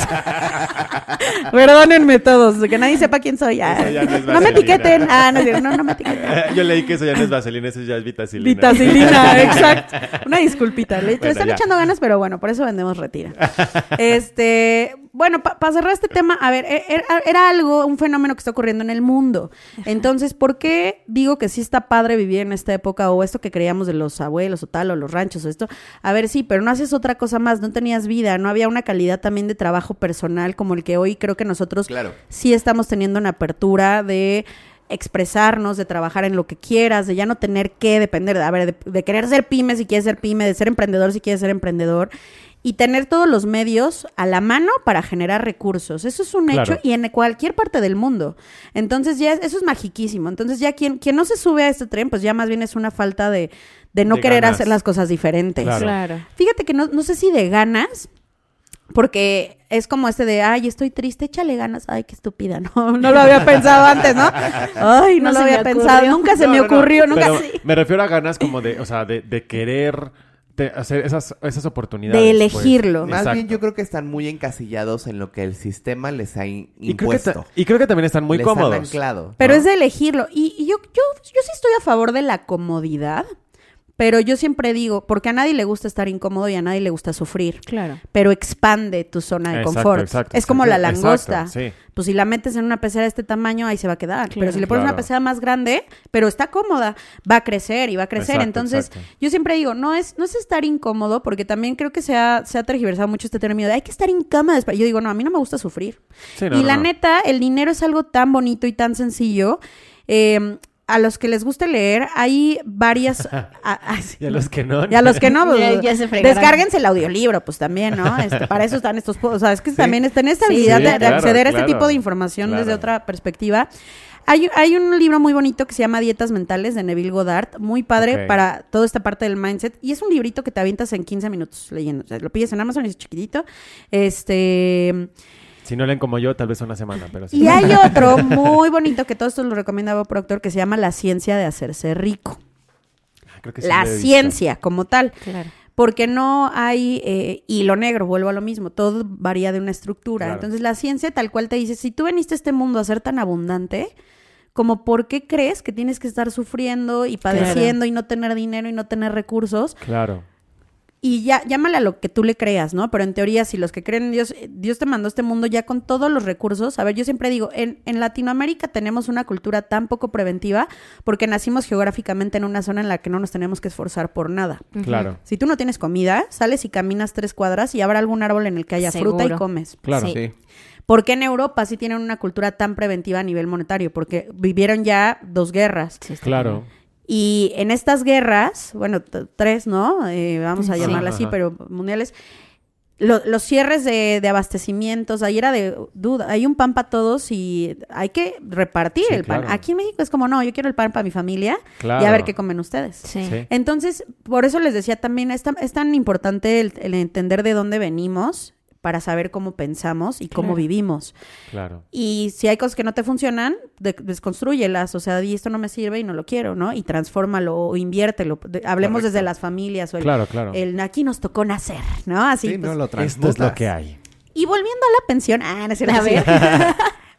Perdónenme todos, que nadie sepa quién soy. Ah. Eso ya no es No me etiqueten. Ah, no, no, no me etiqueten. Yo leí que eso ya no es vaselina, eso ya es vitacilina. Vitacilina, exacto. Una disculpita. Le, le Bueno, están ya. echando ganas, pero bueno, por eso vendemos retira. Este, bueno, para cerrar este tema, a ver, e- era, era algo, un fenómeno que está ocurriendo en el mundo. Entonces, ¿por qué digo que sí está padre vivir en esta época o esto que creíamos de los abuelos o tal, o los ranchos o esto? A ver, sí, pero no haces otra cosa más, no tenías vida, no había una calidad también de trabajo personal como el que hoy creo que nosotros Claro. sí estamos teniendo una apertura de expresarnos, de trabajar en lo que quieras, de ya no tener que depender, de, a ver, de, de querer ser pyme si quieres ser pyme, de ser emprendedor si quieres ser emprendedor y tener todos los medios a la mano para generar recursos. Eso es un Claro. hecho y en cualquier parte del mundo. Entonces ya es- eso es magiquísimo. Entonces ya quien, quien no se sube a este tren, pues ya más bien es una falta de, de no De querer ganas. hacer las cosas diferentes. Claro. Claro. Fíjate que no, no sé si de ganas, porque es como este de, ay, estoy triste, échale ganas. Ay, qué estúpida, no, no lo había pensado antes, ¿no? Ay, no, No lo había pensado, nunca se No, me no, no, ocurrió, nunca. pero sí. Me refiero a ganas como de, o sea, de, de querer te- hacer esas, esas oportunidades. De pues. elegirlo. Más Exacto. bien yo creo que están muy encasillados en lo que el sistema les ha in- y creo, que ta- impuesto. y creo que también están muy les han cómodos. anclado. Pero ¿no? es de elegirlo. Y, y yo, yo, yo sí estoy a favor de la comodidad, pero yo siempre digo, porque a nadie le gusta estar incómodo y a nadie le gusta sufrir. Claro. Pero expande tu zona de Exacto, confort. exacto, es como la exacto, langosta. sí. Pues si la metes en una pecera de este tamaño, ahí se va a quedar. pero Claro. si le pones una pecera más grande, pero está cómoda, va a crecer y va a crecer. Exacto, Entonces, exacto. yo siempre digo, no es, no es estar incómodo, porque también creo que se ha, se ha tergiversado mucho este término de hay que estar incómodo. Yo digo, no, a mí no me gusta sufrir. Sí, no, y no, la no. neta, el dinero es algo tan bonito y tan sencillo. Eh, a los que les guste leer, hay varias... a- a- Y a los que no. y a los que no, pues, Ya- ya se fregaron. descárguense el audiolibro, pues también, ¿no? Este, para eso están estos... O sea, es que también está en esta habilidad de, de claro, acceder a este claro, tipo de información desde otra perspectiva. Hay, hay un libro muy bonito que se llama Dietas Mentales de Neville Goddard, muy padre para toda esta parte del mindset. Y es un librito que te avientas en 15 minutos leyendo. O sea, lo pides en Amazon y es chiquitito. Este... Si no leen como yo, tal vez una semana, pero sí. Y hay otro muy bonito que todo esto lo recomienda Bob Proctor que se llama La ciencia de hacerse rico. Creo que sí la ciencia como tal. Claro. Porque no hay eh, hilo negro, vuelvo a lo mismo, todo varía de una estructura. Claro. Entonces la ciencia tal cual te dice, si tú veniste a este mundo a ser tan abundante, como por qué crees que tienes que estar sufriendo y padeciendo y no tener dinero y no tener recursos, Claro. Y ya llámale a lo que tú le creas, ¿no? Pero en teoría, si los que creen en Dios, eh, Dios te mandó a este mundo ya con todos los recursos. A ver, yo siempre digo, en, en Latinoamérica tenemos una cultura tan poco preventiva porque nacimos geográficamente en una zona en la que no nos tenemos que esforzar por nada. Claro. Si tú no tienes comida, sales y caminas tres cuadras y habrá algún árbol en el que haya fruta y comes. Claro. Sí. Sí. ¿Por qué en Europa sí tienen una cultura tan preventiva a nivel monetario? Porque vivieron ya dos guerras. Sí, Claro. bien. Y en estas guerras, bueno, tres, ¿no? Eh, vamos a Sí. llamarla así, Ajá. pero mundiales. lo- los cierres de, de abastecimientos, ahí era de duda, hay un pan para todos y hay que repartir Sí, el pan. claro. Aquí en México es como, no, yo quiero el pan para mi familia y a ver qué comen ustedes. Sí. Sí. Entonces, por eso les decía también, es tan, es tan importante el, el entender de dónde venimos para saber cómo pensamos y cómo Claro. vivimos. Claro. Y si hay cosas que no te funcionan, de- desconstrúyelas. O sea, di esto no me sirve y no lo quiero, ¿no? Y transfórmalo o inviértelo. De- hablemos Correcto. desde las familias o el, Claro, claro. el aquí nos tocó nacer, ¿no? Así. Sí, pues. no lo Esto es lo que hay. Y volviendo a la pensión. Ah, no cierto. A ver.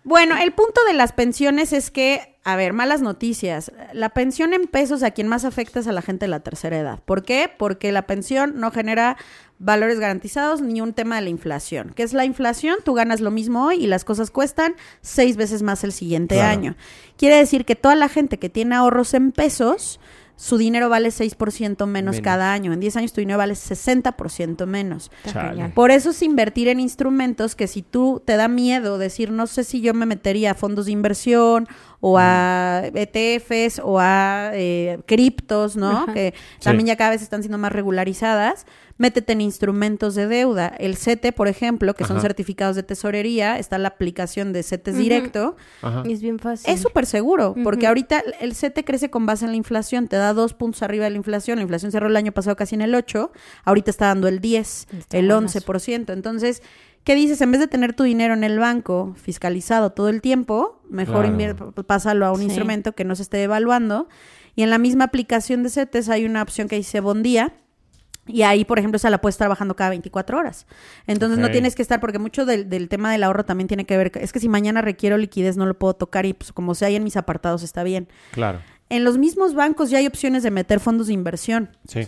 bueno, el punto de las pensiones es que, a ver, malas noticias. La pensión en pesos a quien más afecta es a la gente de la tercera edad. ¿Por qué? Porque la pensión no genera valores garantizados ni un tema de la inflación. ¿Qué es la inflación? Tú ganas lo mismo hoy y las cosas cuestan seis veces más el siguiente Claro. año. Quiere decir que toda la gente que tiene ahorros en pesos, su dinero vale 6% menos, Menos. cada año. En 10 años tu dinero vale 60% menos. Chale. Por eso es invertir en instrumentos que si tú te da miedo decir, no sé si yo me metería a fondos de inversión o a ETFs o a eh, criptos, ¿no? Ajá. Que también ya cada vez están siendo más regularizadas. Métete en instrumentos de deuda. El CETE, por ejemplo, que son certificados de tesorería, está la aplicación de CETES directo. Ajá. Y es bien fácil. Es súper seguro, porque ahorita el CETE crece con base en la inflación, te da dos puntos arriba de la inflación, la inflación cerró el año pasado casi en el 8, ahorita está dando el 10, Está el buenazo. 11%. Entonces, ¿qué dices? En vez de tener tu dinero en el banco fiscalizado todo el tiempo, mejor Claro. pásalo a un Sí. instrumento que no se esté evaluando. Y en la misma aplicación de CETES hay una opción que dice Bondía, Y ahí, por ejemplo, esa la puedes trabajando cada 24 horas. Entonces no tienes que estar, porque mucho del, del tema del ahorro también tiene que ver, es que si mañana requiero liquidez no lo puedo tocar y pues como sea ahí en mis apartados está bien. Claro. En los mismos bancos ya hay opciones de meter fondos de inversión. Sí.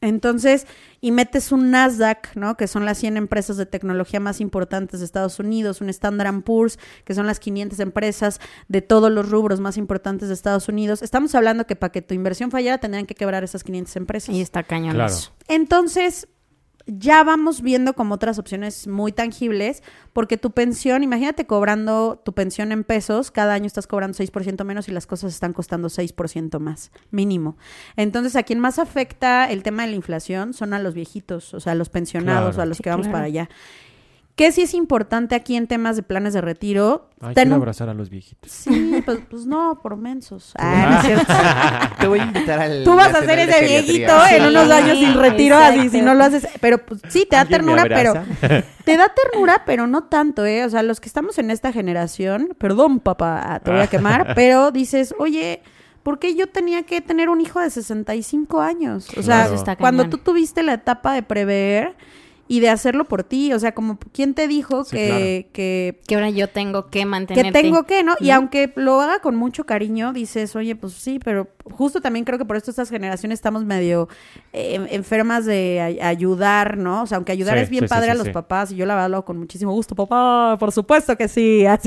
Entonces, y metes un Nasdaq, ¿no? Que son las 100 empresas de tecnología más importantes de Estados Unidos, un Standard Poor's, que son las 500 empresas de todos los rubros más importantes de Estados Unidos. Estamos hablando que para que tu inversión fallara tendrían que quebrar esas 500 empresas. Y está cañón Claro. Entonces, ya vamos viendo como otras opciones muy tangibles, porque tu pensión, imagínate cobrando tu pensión en pesos, cada año estás cobrando 6% menos y las cosas están costando 6% más, mínimo. Entonces, a quien más afecta el tema de la inflación son a los viejitos, o sea, a los pensionados Claro. o a los Sí, que vamos claro. para allá. ¿Qué sí es importante aquí en temas de planes de retiro? Hay Ten que un- abrazar a los viejitos. Sí, pues, pues no, por mensos. Ah, no es cierto. Te voy a invitar al. Tú vas a ser ese viejito en unos años sin retiro, así si no lo haces. Pero pues, sí, te da ¿Alguien me ternura, pero. Te da ternura, pero no tanto, ¿eh? O sea, los que estamos en esta generación, perdón, papá, te voy a quemar, pero dices, oye. ¿Por qué yo tenía que tener un hijo de 65 años? O sea, Claro. Cuando tú tuviste la etapa de prever y de hacerlo por ti, o sea, como quién te dijo Sí, que, que Que ahora yo tengo que mantenerte. que tengo que, ¿no? Y aunque lo haga con mucho cariño, dices, oye, pues sí, pero justo también creo que por esto estas generaciones estamos medio eh, enfermas de ay- ayudar, ¿no? O sea, aunque ayudar Sí, es bien sí, padre sí, a los sí. papás, y yo la verdad lo hago con muchísimo gusto, papá, por supuesto que sí.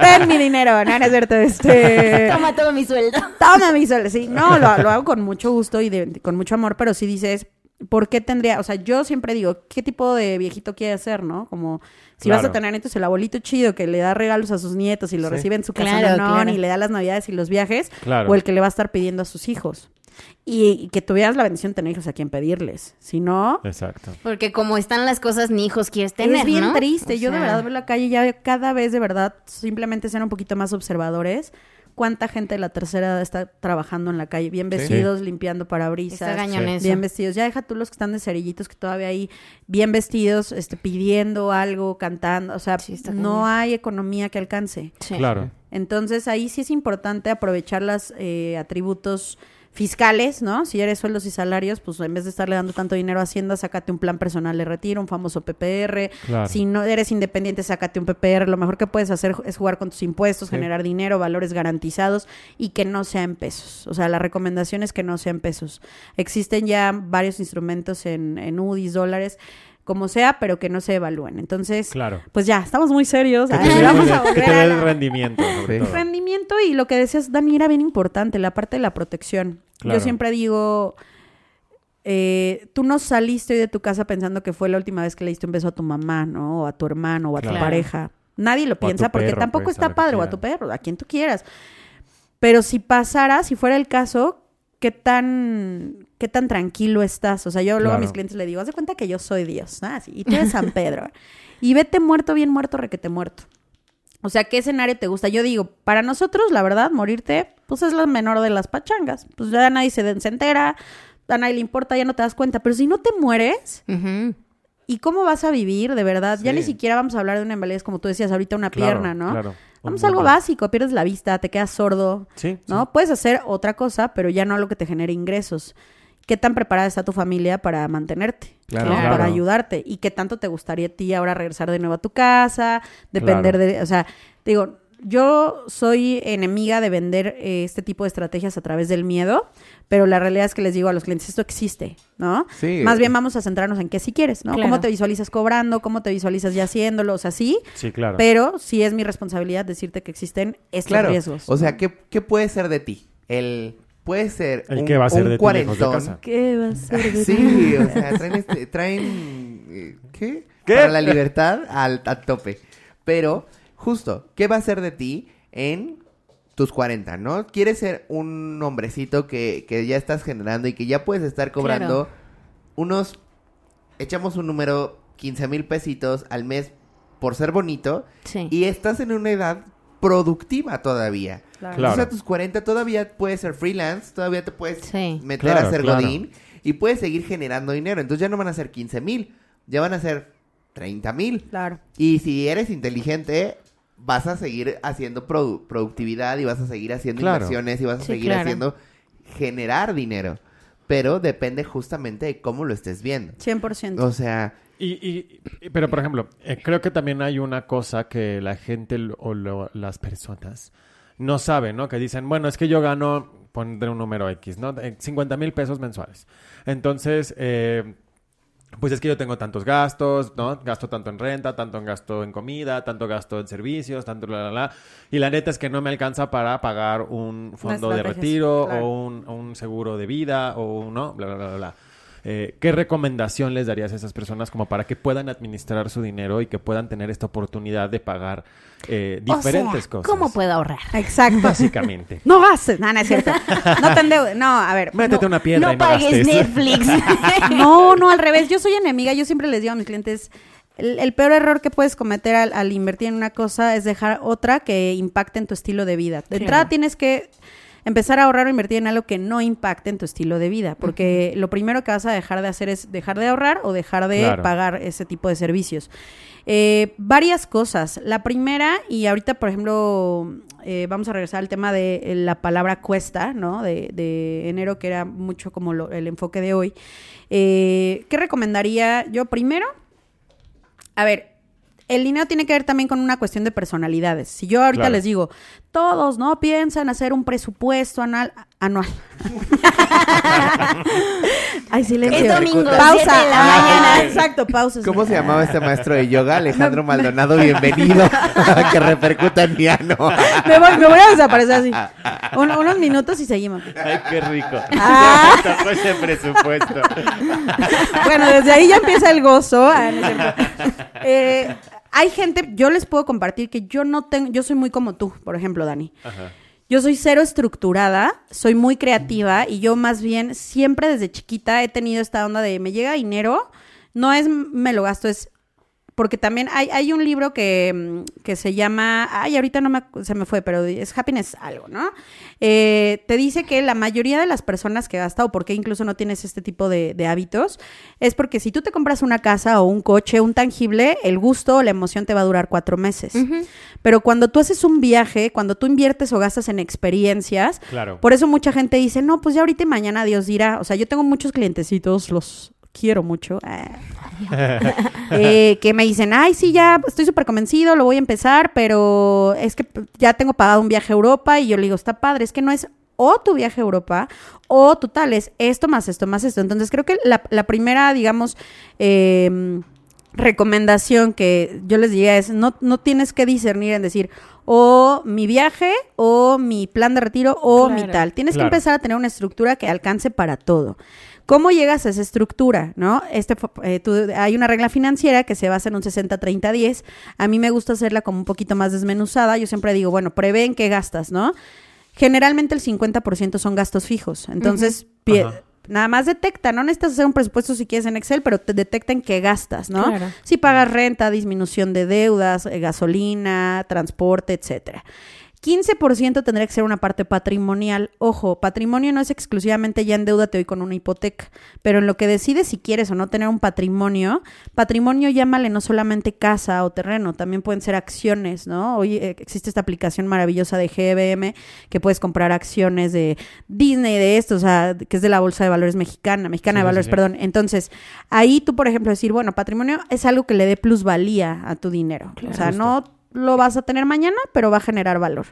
Ten mi dinero, no, no es cierto, este... Toma todo mi sueldo. Toma mi sol, sí. No, lo, lo hago con mucho gusto y de- con mucho amor, pero sí dices, ¿por qué tendría? O sea, yo siempre digo, ¿qué tipo de viejito quiere ser, no? Como si vas a tener entonces el abuelito chido que le da regalos a sus nietos y lo Sí. recibe en su casa Claro, no, claro. y le da las navidades y los viajes, Claro. o el que le va a estar pidiendo a sus hijos. Y, y que tuvieras la bendición de tener hijos a quien pedirles. Si no, Exacto. Porque como están las cosas, ni hijos quieres tener, es bien ¿no? triste. O Yo de verdad veo la calle ya cada vez de verdad simplemente ser un poquito más observadores. ¿Cuánta gente de la tercera edad está trabajando en la calle? Bien Sí. vestidos, limpiando Está parabrisas. Sí. eso. Bien vestidos. Ya deja tú los que están de cerillitos que todavía ahí bien vestidos, este, pidiendo algo, cantando. O sea, Sí, está no hay economía que alcance. Sí. Claro. Entonces ahí sí es importante aprovechar los atributos fiscales, ¿no? Si eres sueldos y salarios, pues en vez de estarle dando tanto dinero a Hacienda, sácate un plan personal de retiro, un famoso PPR. Claro. Si no eres independiente, sácate un PPR. Lo mejor que puedes hacer es jugar con tus impuestos, Sí. generar dinero, valores garantizados y que no sea en pesos. O sea, la recomendación es que no sea en pesos. Existen ya varios instrumentos en, en UDIs, dólares, como sea, pero que no se evalúen. Entonces, Claro. pues ya, estamos muy serios. Que Ay, te dé- vamos a que volver te a dé la- el rendimiento, sobre Sí. todo. rendimiento y lo que decías, Dani, era bien importante, la parte de la protección. Claro. Yo siempre digo, eh, tú no saliste hoy de tu casa pensando que fue la última vez que le diste un beso a tu mamá, ¿no? O a tu hermano o a tu pareja. Nadie lo piensa porque perro, tampoco pues, a está padre, o a tu perro, a quien tú quieras. Pero si pasara, si fuera el caso, ¿qué tan, qué tan tranquilo estás? O sea, yo luego a mis clientes le digo, haz de cuenta que yo soy Dios, ¿no? Así, y tú eres San Pedro. y vete muerto, bien muerto, requete muerto. O sea, ¿qué escenario te gusta? Yo digo, para nosotros, la verdad, morirte, pues es la menor de las pachangas. Pues ya nadie se, se entera, a nadie le importa, ya no te das cuenta. Pero si no te mueres, Ujú. ¿Y cómo vas a vivir, de verdad? Ya ni siquiera vamos a hablar de una invalidez, como tú decías, ahorita una Claro, pierna, ¿no? Claro. Vamos a algo básico, pierdes la vista, te quedas sordo, Sí. ¿no? sí. Puedes hacer otra cosa, pero ya no algo que te genere ingresos. ¿Qué tan preparada está tu familia para mantenerte? Claro. ¿no? Claro. Para ayudarte. ¿Y qué tanto te gustaría a ti ahora regresar de nuevo a tu casa? Depender de... O sea, digo, yo soy enemiga de vender eh, este tipo de estrategias a través del miedo, pero la realidad es que les digo a los clientes, esto existe, ¿no? Sí. Más bien vamos a centrarnos en qué si quieres, ¿no? Claro. ¿Cómo te visualizas cobrando? ¿Cómo te visualizas ya haciéndolo? O sea, sí, Sí, claro. pero sí es mi responsabilidad decirte que existen estos Claro. riesgos. O sea, ¿qué, ¿qué puede ser de ti? El puede ser ¿El un, qué va a ser un de de? ¿Qué va a ser de Sí, o sea, traen, este- traen eh, ¿qué? ¿Qué? Para la libertad al a tope. Pero, justo, ¿qué va a ser de ti en tus 40, no? Quieres ser un hombrecito que, que ya estás generando y que ya puedes estar cobrando Claro. unos, echamos un número, 15 mil pesitos al mes por ser bonito Sí. y estás en una edad productiva todavía. Claro. Sea, a tus 40 todavía puedes ser freelance, todavía te puedes Sí. meter Claro, a ser claro. godín y puedes seguir generando dinero. Entonces ya no van a ser 15 mil, ya van a ser 30 mil. Claro. Y si eres inteligente, vas a seguir haciendo produ- productividad y vas a seguir haciendo Claro. inversiones y vas a Sí, seguir claro. haciendo generar dinero. pero depende justamente de cómo lo estés viendo. 100%. O sea, Y, y- y- pero por ejemplo, eh, creo que también hay una cosa que la gente lo- o lo- las personas no saben, ¿no? Que dicen, bueno, es que yo gano, pondré un número X, ¿no? Eh, 50 mil pesos mensuales. Entonces, eh, pues es que yo tengo tantos gastos, ¿no? Gasto tanto en renta, tanto en gasto en comida, tanto gasto en servicios, tanto la, la, la. Y la neta es que no me alcanza para pagar un fondo de retiro claro. o un, un seguro de vida o un, ¿no? Bla, bla, bla, bla, bla. Eh, ¿Qué recomendación les darías a esas personas como para que puedan administrar su dinero y que puedan tener esta oportunidad de pagar eh, diferentes o sea, cosas? ¿Cómo puedo ahorrar? Exacto. Básicamente. No gastes. No, no es cierto. No te endeudes. No, a ver. Métete una piedra no y no pagues gastes. Netflix. No, no, al revés. Yo soy enemiga. Yo siempre les digo a mis clientes, el, el peor error que puedes cometer al, al invertir en una cosa es dejar otra que impacte en tu estilo de vida. De entrada tienes que empezar a ahorrar o invertir en algo que no impacte en tu estilo de vida, porque lo primero que vas a dejar de hacer es dejar de ahorrar o dejar de Claro. pagar ese tipo de servicios. Eh, varias cosas. La primera, y ahorita, por ejemplo, eh, vamos a regresar al tema de eh, la palabra cuesta, ¿no? De, de enero, que era mucho como lo- el enfoque de hoy. Eh, ¿Qué recomendaría yo? Primero, a ver, el dinero tiene que ver también con una cuestión de personalidades. Si yo ahorita Claro. les digo, todos, ¿no? Piensan hacer un presupuesto anual. anual. Ay, silencio. Es domingo, Pausa. siete de la Ah, mañana. Exacto, pausa. ¿cómo se llamaba este maestro de yoga? Alejandro Maldonado, bienvenido. que repercuta en mi ano. Me voy, me voy a desaparecer así. Un- unos minutos y seguimos. Ay, qué rico. Ah. Ese presupuesto. Bueno, desde ahí ya empieza el gozo. Ah, no. Eh, hay gente, yo les puedo compartir que yo no tengo, yo soy muy como tú, por ejemplo, Dani. Ajá. Yo soy cero estructurada, soy muy creativa y yo más bien siempre desde chiquita he tenido esta onda de me llega dinero, no es me lo gasto, es porque también hay, hay un libro que, mm, que se llama, ay, ahorita no me, se me fue, pero es Happiness algo, ¿no? Eh, te dice que la mayoría de las personas que gasta, o porque incluso no tienes este tipo de, de hábitos, es porque si tú te compras una casa o un coche, un tangible, el gusto o la emoción te va a durar cuatro meses. Pero cuando tú haces un viaje, cuando tú inviertes o gastas en experiencias, Claro. por eso mucha gente dice, no, pues ya ahorita y mañana Dios dirá. O sea, yo tengo muchos clientecitos, los quiero mucho, eh, eh, que me dicen, ay, sí, ya estoy súper convencido, lo voy a empezar, pero es que ya tengo pagado un viaje a Europa y yo le digo, está padre, es que no es o tu viaje a Europa o total, es esto más esto más esto. Entonces creo que la, la primera, digamos, eh, recomendación que yo les diría es no, no tienes que discernir en decir o mi viaje o mi plan de retiro o mi tal. Tienes Claro. que empezar a tener una estructura que alcance para todo. ¿Cómo llegas a esa estructura? ¿No? Este, eh, tú- hay una regla financiera que se basa en un 60-30-10. A mí me gusta hacerla como un poquito más desmenuzada. Yo siempre digo, bueno, prevén qué gastas, ¿no? Generalmente el 50% son gastos fijos. Entonces, nada más detecta, no necesitas hacer un presupuesto si quieres en Excel, pero te detecta en qué gastas, ¿no? Claro. Si pagas renta, disminución de deudas, eh, gasolina, transporte, etcétera. 15% tendría que ser una parte patrimonial. Ojo, patrimonio no es exclusivamente ya endeudate hoy con una hipoteca, pero en lo que decides si quieres o no tener un patrimonio, patrimonio llámale no solamente casa o terreno, también pueden ser acciones, ¿no? Hoy eh, existe esta aplicación maravillosa de GBM que puedes comprar acciones de Disney, de esto, o sea, que es de la Bolsa de Valores mexicana, mexicana Sí, de valores, sí. perdón. Entonces, ahí tú, por ejemplo, decir, bueno, patrimonio es algo que le dé plusvalía a tu dinero. o sea, no lo vas a tener mañana, pero va a generar valor.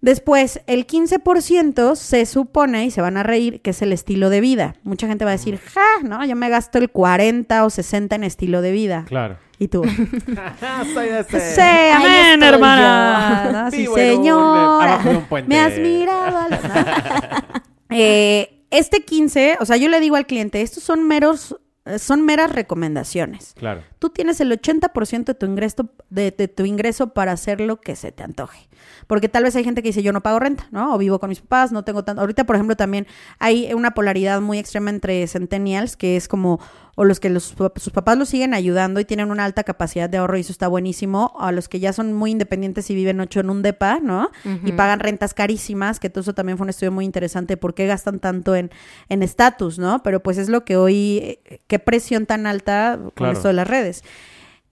Después, el 15% se supone, y se van a reír, que es el estilo de vida. Mucha gente va a decir, ja, no, yo me gasto el 40 o 60 en estilo de vida. Claro. Y tú, Soy de ese. sí, amén, hermana. ¿no? Sí, un- señora. abajo de un puente. Me has mirado. a la-. Eh, este 15, o sea, yo le digo al cliente, estos son meros, son meras recomendaciones. Claro. Tú tienes el 80% de tu ingreso de, de tu ingreso para hacer lo que se te antoje. Porque tal vez hay gente que dice, yo no pago renta, ¿no? O vivo con mis papás, no tengo tanto. Ahorita, por ejemplo, también hay una polaridad muy extrema entre centennials, que es como, o los que los, sus papás los siguen ayudando y tienen una alta capacidad de ahorro y eso está buenísimo, a los que ya son muy independientes y viven ocho en un depa, ¿no? Y pagan rentas carísimas, que todo eso también fue un estudio muy interesante, por qué gastan tanto en en estatus, ¿no? Pero pues es lo que hoy, eh, qué presión tan alta con Claro. esto de las redes.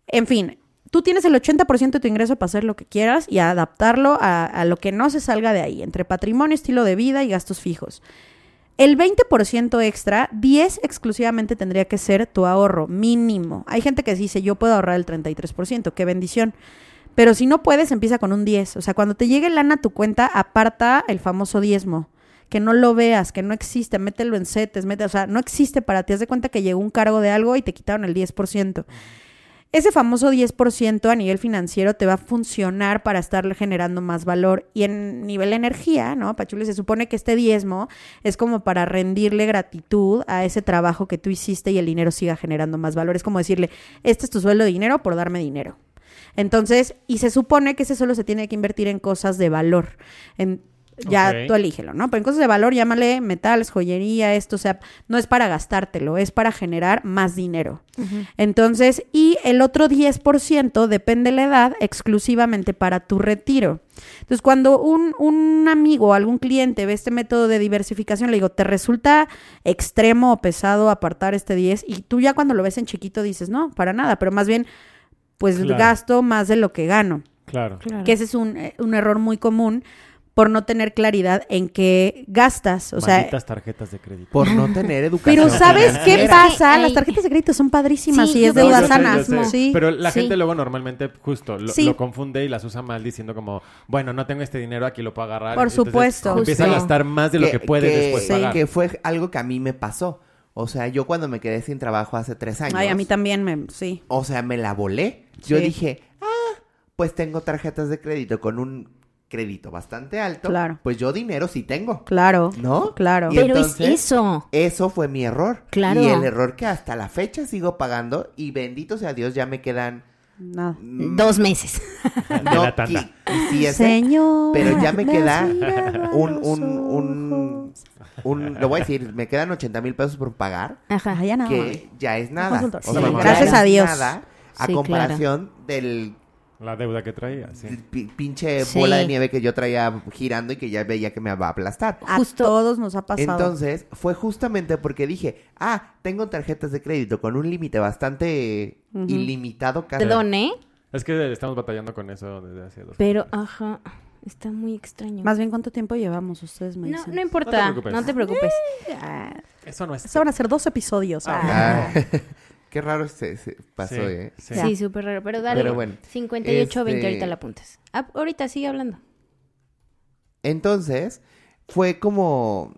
En fin, tú tienes el 80% de tu ingreso para hacer lo que quieras y adaptarlo a, a lo que no se salga de ahí, entre patrimonio, estilo de vida y gastos fijos. El 20% extra, 10 exclusivamente tendría que ser tu ahorro mínimo. Hay gente que dice, yo puedo ahorrar el 33%, qué bendición. Pero si no puedes, empieza con un 10. O sea, cuando te llegue lana a tu cuenta, aparta el famoso diezmo. Que no lo veas, que no existe, mételo en setes, mete, o sea, no existe para ti. Haz de cuenta que llegó un cargo de algo y te quitaron el 10%. Ese famoso 10% a nivel financiero te va a funcionar para estarle generando más valor. Y en nivel energía, ¿no? Pachuli, se supone que este diezmo es como para rendirle gratitud a ese trabajo que tú hiciste y el dinero siga generando más valor. Es como decirle, este es tu sueldo de dinero por darme dinero. Entonces, y se supone que ese solo se tiene que invertir en cosas de valor. En, ya tú elígelo, ¿no? Pero en cosas de valor, llámale metales, joyería, esto, o sea, no es para gastártelo, es para generar más dinero. Entonces, y el otro 10% depende de la edad exclusivamente para tu retiro. Entonces, cuando un, un amigo o algún cliente ve este método de diversificación, le digo, ¿te resulta extremo o pesado apartar este 10? Y tú ya cuando lo ves en chiquito dices, no, para nada, pero más bien, pues Claro. gasto más de lo que gano. Claro. Que ese es un, eh, un error muy común por no tener claridad en qué gastas. O sea, Malditas tarjetas de crédito. Por no tener educación. pero ¿sabes qué pasa? Las tarjetas de crédito son padrísimas Sí, y es deuda sana. Sí. Pero la Sí. gente luego normalmente justo lo, Sí. lo confunde y las usa mal diciendo como, bueno, no tengo este dinero, aquí lo puedo agarrar. Por Entonces, supuesto. Empieza a gastar más de lo que, puede después sí. pagar. Que fue algo que a mí me pasó. O sea, yo cuando me quedé sin trabajo hace tres años. Ay, a mí también me, sí. O sea, me la volé. Yo dije, ah, pues tengo tarjetas de crédito con un crédito bastante alto. Claro. Pues yo dinero sí tengo. Claro. ¿No? Claro. Y Pero entonces- es eso. Eso fue mi error. Claro. Y el error que hasta la fecha sigo pagando. Y bendito sea Dios, ya me quedan. Mm, Dos meses. no, la tanda. sí, ese, Señor. pero ya me queda un, un, un, un- lo voy a decir, me quedan 80 mil pesos por pagar. Ajá. Ay, ya nada. que ya es nada. O sea, Sí, gracias es a Dios. Nada a Sí, comparación del La deuda que traía, sí. pi- pinche Sí. bola de nieve que yo traía girando y que ya veía que me va a aplastar. A Justo- todos nos ha pasado. Entonces, fue justamente porque dije, ah, tengo tarjetas de crédito con un límite bastante ilimitado casi. Perdón, ¿eh? Es que estamos batallando con eso desde hace dos Pero, ajá, está muy extraño. Más bien, ¿cuánto tiempo llevamos? Ustedes me no, dicen. no importa, preocupes. no te preocupes. Ah, Eso no es... Eso van a ser dos episodios. Ah, qué raro se, se pasó, Sí, ¿eh? sí. Súper raro. Pero dale, Pero bueno, 58 20 este- ahorita la apuntas. Ah, ahorita sigue hablando. Entonces, fue como,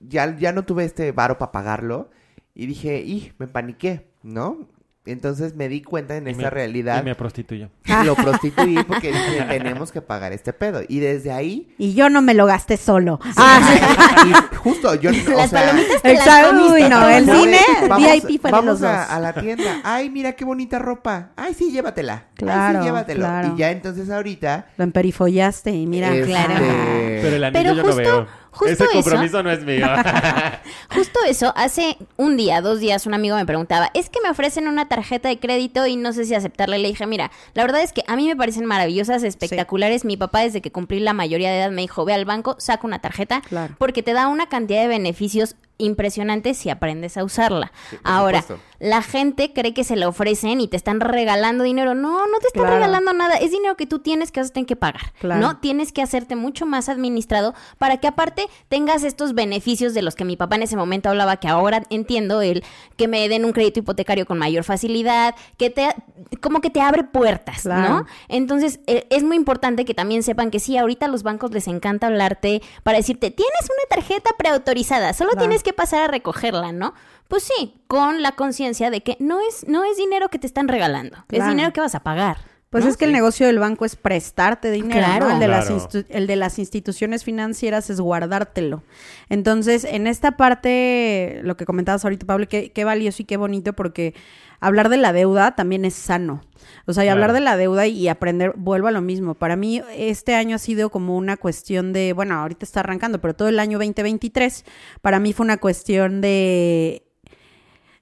ya, ya no tuve este varo para pagarlo y dije, y me paniqué, ¿no? Entonces me di cuenta en Y esta me- realidad. Y me prostituyó. Lo prostituí porque dije, tenemos que pagar este pedo. Y desde ahí... Y yo no me lo gasté solo. Ah, y justo yo... o Las sea, palomitas te las Uy, no, el cine vamos, VIP fue de vamos los dos. a, a la tienda. Ay, mira qué bonita ropa. Ay, sí, llévatela. Ay, Claro, sí, llévatelo. claro. Y ya entonces ahorita... Lo emperifollaste y mira. este, claro. Pero el anillo Pero yo justo- no veo. Justo Ese eso- compromiso no es mío. Justo eso, hace un día, dos días, un amigo me preguntaba, es que me ofrecen una tarjeta de crédito y no sé si aceptarla. Le dije, mira, la verdad es que a mí me parecen maravillosas, espectaculares. Mi papá, desde que cumplí la mayoría de edad, me dijo, ve al banco, saca una tarjeta, Claro. porque te da una cantidad de beneficios impresionantes si aprendes a usarla. Sí, Ahora, supuesto. la gente cree que se la ofrecen y te están regalando dinero. No, no te están Claro. regalando nada. Es dinero que tú tienes que tener que pagar. Claro. ¿No? Tienes que hacerte mucho más administrado para que aparte tengas estos beneficios de los que mi papá en ese momento hablaba, que ahora entiendo el que me den un crédito hipotecario con mayor facilidad, que te como que te abre puertas, Claro. ¿no? Entonces, eh, es muy importante que también sepan que sí, ahorita a los bancos les encanta hablarte para decirte, tienes una tarjeta preautorizada, solo Claro. tienes que pasar a recogerla, ¿no? Pues sí, con la conciencia de que no es, no es dinero que te están regalando, es dinero que vas a pagar. Pues ¿no? es que el negocio del banco es prestarte dinero, Claro. ¿no? El de, las Claro. instu- el de las instituciones financieras es guardártelo. Entonces, en esta parte, lo que comentabas ahorita, Pablo, qué, qué valioso y qué bonito, porque hablar de la deuda también es sano. O sea, y hablar de la deuda y aprender, vuelvo a lo mismo. Para mí, este año ha sido como una cuestión de, bueno, ahorita está arrancando, pero todo el año 2023, para mí fue una cuestión de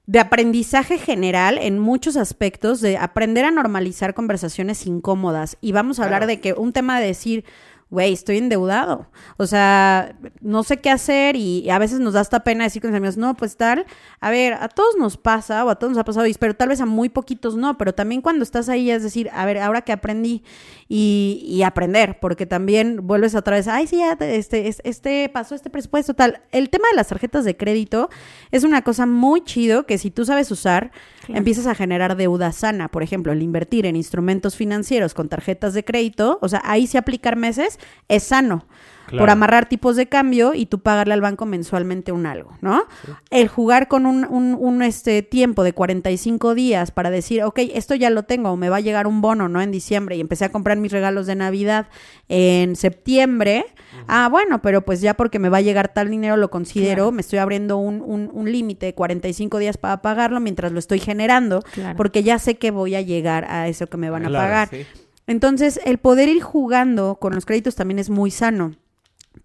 de aprendizaje general en muchos aspectos, de aprender a normalizar conversaciones incómodas. Y vamos a hablar Claro. de que un tema de decir, güey, estoy endeudado. O sea, no sé qué hacer y a veces nos da esta pena decir con los amigos, no, pues tal, a ver, a todos nos pasa o a todos nos ha pasado, pero tal vez a muy poquitos no, pero también cuando estás ahí es decir, a ver, ahora que aprendí y, y aprender, porque también vuelves otra vez, ay, sí, ya, te- este, es- este pasó este presupuesto, tal. El tema de las tarjetas de crédito es una cosa muy chido que si tú sabes usar, empiezas a generar deuda sana. Por ejemplo, el invertir en instrumentos financieros con tarjetas de crédito, o sea, ahí sí aplicar meses es sano. Claro. Por amarrar tipos de cambio y tú pagarle al banco mensualmente un algo, ¿no? El jugar con un, un- un, este, tiempo de 45 días para decir, ok, esto ya lo tengo, o me va a llegar un bono, ¿no? En diciembre y empecé a comprar mis regalos de Navidad en septiembre. Ah, bueno, pero pues ya porque me va a llegar tal dinero lo considero, me estoy abriendo un, un, un límite de 45 días para pagarlo mientras lo estoy generando, Claro. porque ya sé que voy a llegar a eso que me van a pagar. sí. Entonces, el poder ir jugando con los créditos también es muy sano.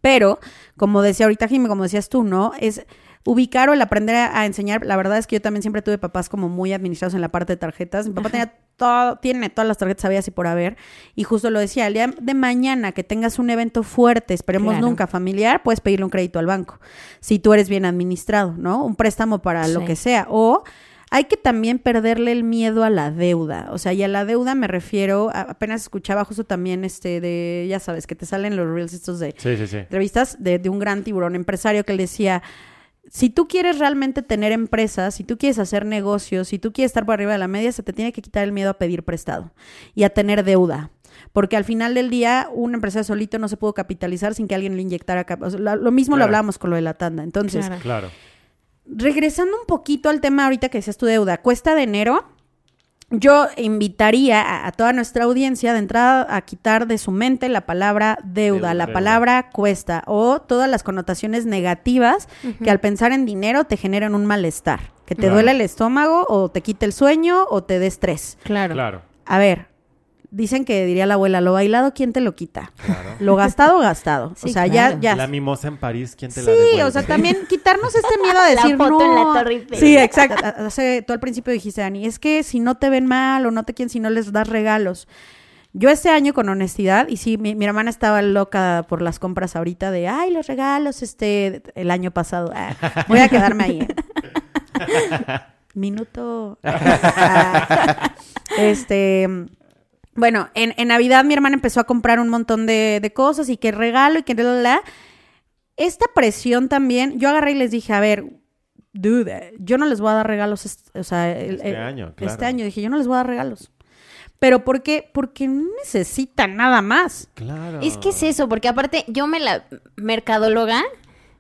Pero, como decía ahorita Jimmy, como decías tú, ¿no? Es ubicar o el aprender a, enseñar. La verdad es que yo también siempre tuve papás como muy administrados en la parte de tarjetas. Mi papá tenía todo, tiene todas las tarjetas sabidas y por haber. Y justo lo decía, el día de mañana que tengas un evento fuerte, esperemos Claro. nunca familiar, puedes pedirle un crédito al banco. Si tú eres bien administrado, ¿no? Un préstamo para lo que sea. O hay que también perderle el miedo a la deuda. O sea, y a la deuda me refiero, a- apenas escuchaba justo también este de, ya sabes, que te salen los reels estos de Sí, sí, sí. entrevistas de, de un gran tiburón empresario que él decía, si tú quieres realmente tener empresas, si tú quieres hacer negocios, si tú quieres estar por arriba de la media, se te tiene que quitar el miedo a pedir prestado y a tener deuda. Porque al final del día, un empresario solito no se pudo capitalizar sin que alguien le inyectara. cap- o sea, lo, mismo lo hablábamos con lo de la tanda. Entonces, Claro. Regresando un poquito al tema ahorita que decías tu deuda, cuesta de enero. Yo invitaría a, a toda nuestra audiencia de entrada a quitar de su mente la palabra deuda, Deuda, la deuda. palabra cuesta o todas las connotaciones negativas que al pensar en dinero te generan un malestar, que te Claro. duele el estómago o te quite el sueño o te dé estrés. Claro. Claro. A ver, dicen que diría la abuela, lo bailado, ¿quién te lo quita? Claro. Lo gastado, gastado. Sí, o sea, claro. ya, ya. La mimosa en París, ¿quién te la Sí, devuelve? o sea, también quitarnos este miedo a La decir foto no. en la Torre. Sí, exacto. A- Hace, tú al principio dijiste, Dani, es que si no te ven mal o no te quieren, si no les das regalos. Yo este año con honestidad, y sí, mi, mi hermana estaba loca por las compras ahorita de, ay, los regalos, este, el año pasado. Ah, voy a quedarme ahí. ¿eh? Minuto. Ah, este, bueno, en, en Navidad mi hermana empezó a comprar un montón de, de cosas y que regalo y que la, la, la. Esta presión también, yo agarré y les dije, a ver, dude, yo no les voy a dar regalos, est- o sea, el- Este el- año, claro. Este año dije, yo no les voy a dar regalos. Pero ¿por qué? Porque no necesitan nada más. Claro. Es que es eso, porque aparte yo me la mercadóloga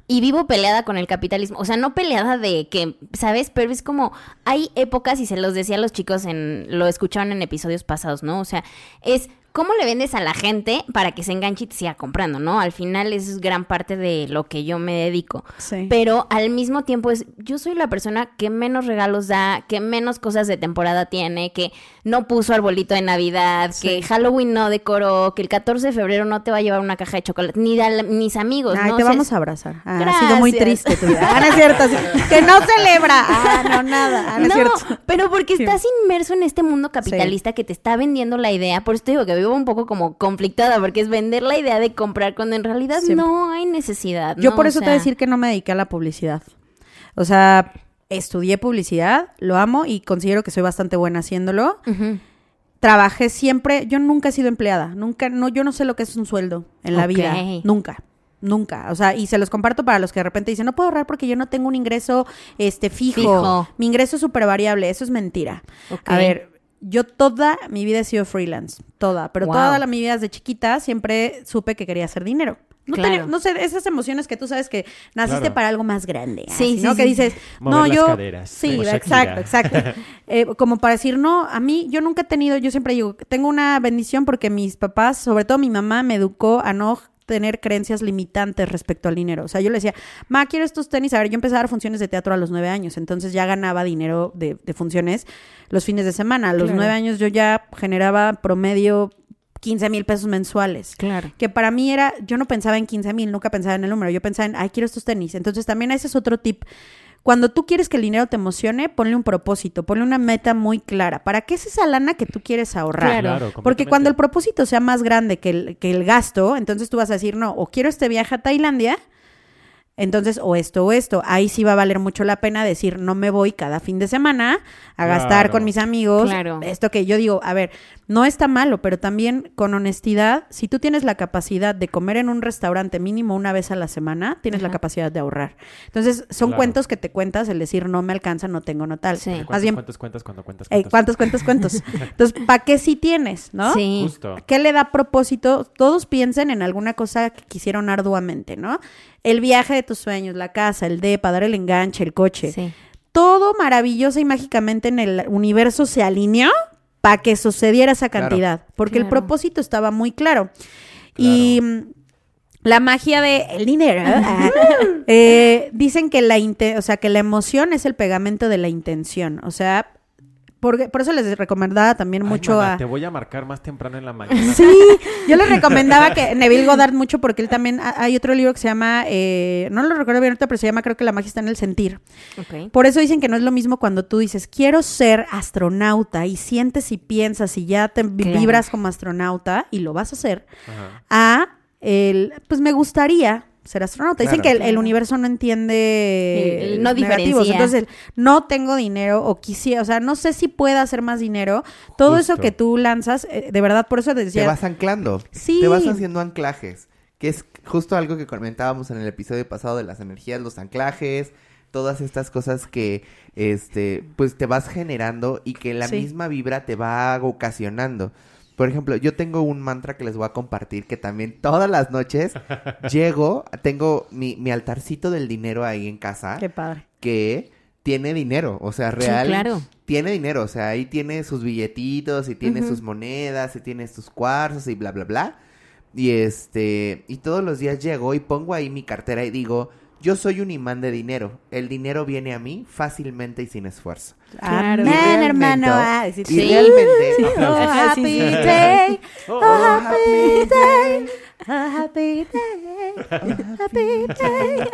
y vivo peleada con el capitalismo. O sea, no peleada de que, ¿sabes? Pero es como, hay épocas, y se los decía a los chicos, en lo escucharon en episodios pasados, ¿no? O sea, es cómo le vendes a la gente para que se enganche y te siga comprando, ¿no? Al final es gran parte de lo que yo me dedico. Sí. Pero al mismo tiempo es, yo soy la persona que menos regalos da, que menos cosas de temporada tiene, que no puso arbolito de Navidad, Sí. que Halloween no decoró, que el 14 de febrero no te va a llevar una caja de chocolate, ni de mis amigos, Ay, ¿no? te O sea, vamos a abrazar. Ah, ha sido muy triste tu vida. Ah, no es cierto. Que no celebra. Ah, no, nada. Ah, no, no, es cierto. pero porque estás inmerso en este mundo capitalista que te está vendiendo la idea. Por eso te digo que vivo un poco como conflictada, porque es vender la idea de comprar cuando en realidad Siempre. no hay necesidad. Yo ¿no? por O eso te voy a decir que no me dediqué a la publicidad. O sea, estudié publicidad, lo amo y considero que soy bastante buena haciéndolo. Trabajé siempre, yo nunca he sido empleada, nunca, no, yo no sé lo que es un sueldo en la vida, nunca. Nunca, o sea, y se los comparto para los que de repente dicen, no puedo ahorrar porque yo no tengo un ingreso este fijo. Fijo. Mi ingreso es súper variable, eso es mentira. A ver, yo toda mi vida he sido freelance, toda, pero Wow. toda la, mi vida desde chiquita siempre supe que quería hacer dinero. No, Claro. tenía- no sé, esas emociones que tú sabes que naciste Claro. para algo más grande. Sí, así, sí, ¿no? sí. Que dices, Mover no, las yo. caderas, sí, como exacto, exacto. Eh, como para decir, no, a mí, yo nunca he tenido, yo siempre digo, tengo una bendición porque mis papás, sobre todo mi mamá, me educó a no tener creencias limitantes respecto al dinero. O sea, yo le decía, ma, quiero estos tenis. A ver, yo empecé a dar funciones de teatro a los nueve años, entonces ya ganaba dinero de, de funciones los fines de semana. A los Claro. nueve años yo ya generaba promedio 15 mil pesos mensuales Claro. que para mí era, yo no pensaba en 15 mil, nunca pensaba en el número, yo pensaba en, ay, quiero estos tenis. Entonces también ese es otro tip. Cuando tú quieres que el dinero te emocione, ponle un propósito, ponle una meta muy clara. ¿Para qué es esa lana que tú quieres ahorrar? Claro. Porque cuando el propósito sea más grande que el, que el gasto, entonces tú vas a decir, no, o quiero este viaje a Tailandia, entonces, o esto o esto, ahí sí va a valer mucho la pena decir, no me voy cada fin de semana a gastar Claro. con mis amigos. Claro. Esto que yo digo, a ver, no está malo, pero también con honestidad, si tú tienes la capacidad de comer en un restaurante mínimo una vez a la semana, tienes la capacidad de ahorrar. Entonces, son Claro. cuentos que te cuentas, el decir, no me alcanza, no tengo, no tal. Sí. Más ¿Cuántos bien, cuentos cuentas cuando cuentas eh, cuentos? ¿cuántos cuentos, cuentos? Entonces, ¿para qué sí tienes, no? Sí. Justo. ¿Qué le da propósito? Todos piensen en alguna cosa que quisieron arduamente, ¿no? El viaje de tus sueños, la casa, el depa, dar el enganche, el coche. Sí. Todo maravilloso y mágicamente en el universo se alineó para que sucediera esa Claro. cantidad, porque el propósito estaba muy claro. Y la magia de el dinero, ah, eh, dicen que la inte- o sea, que la emoción es el pegamento de la intención, o sea, porque, por eso les recomendaba también Ay, mucho a Te voy a marcar más temprano en la mañana. Sí, yo le recomendaba que Neville Goddard mucho porque él también ha- hay otro libro que se llama eh, no lo recuerdo bien ahorita, pero se llama creo que la magia está en el sentir. Por eso dicen que no es lo mismo cuando tú dices quiero ser astronauta y sientes y piensas y ya te Claro. vibras como astronauta y lo vas a hacer Ajá. a el pues me gustaría ser astronauta. Dicen Claro. que el, el universo no entiende El- el no negativos. Entonces, no tengo dinero o quisiera, o sea, no sé si pueda hacer más dinero. Todo eso que tú lanzas, eh, de verdad, por eso te Te decía, vas anclando. Sí. Te vas haciendo anclajes. Que es justo algo que comentábamos en el episodio pasado de las energías, los anclajes, todas estas cosas que este, pues te vas generando y que la Sí. misma vibra te va ocasionando. Por ejemplo, yo tengo un mantra que les voy a compartir que también todas las noches llego, tengo mi, mi altarcito del dinero ahí en casa Qué padre. que tiene dinero, o sea, Sí, real. claro. Tiene dinero, o sea, ahí tiene sus billetitos y tiene sus monedas y tiene sus cuarzos y bla, bla, bla. Y este, y todos los días llego y pongo ahí mi cartera y digo, yo soy un imán de dinero. El dinero viene a mí fácilmente y sin esfuerzo. Claro. Y Amén, realmente- hermano. Ah, sí, Y sí. realmente, Oh, happy day. Oh, happy day. Oh, happy day. Happy day.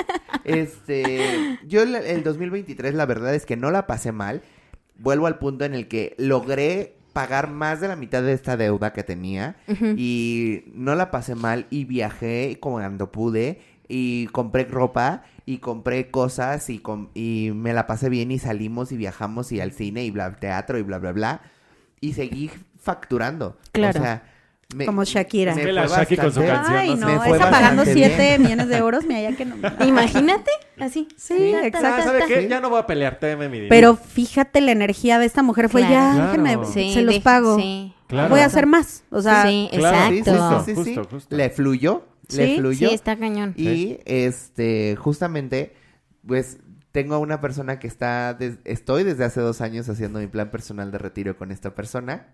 Este, yo el, el 2023 la verdad es que no la pasé mal. Vuelvo al punto en el que logré pagar más de la mitad de esta deuda que tenía y no la pasé mal y viajé cuando pude y compré ropa y compré cosas y, com- y me la pasé bien y salimos y viajamos y al cine y bla, teatro y bla, bla, bla. Y seguí facturando. Claro. O sea, me- Como Shakira. me la Shaki con su canción, Ay, no. Me esa pagando bastante 7 bien. millones de euros, mira, ya que no. Imagínate, así. Sí, ta, exacto. ¿sabe qué? Ya no voy a pelear, teme mi dinero. Pero fíjate la energía de esta mujer fue Claro. ya, Claro. Sí, se los de- pago. Sí. Claro. Voy a hacer más. O sea, sí, Sí, sí, exacto. sí, sí, sí. Justo, justo. Le fluyó, Sí, le Sí, fluyó. está cañón. Y este, justamente, pues tengo a una persona que está, des- estoy desde hace dos años haciendo mi plan personal de retiro con esta persona.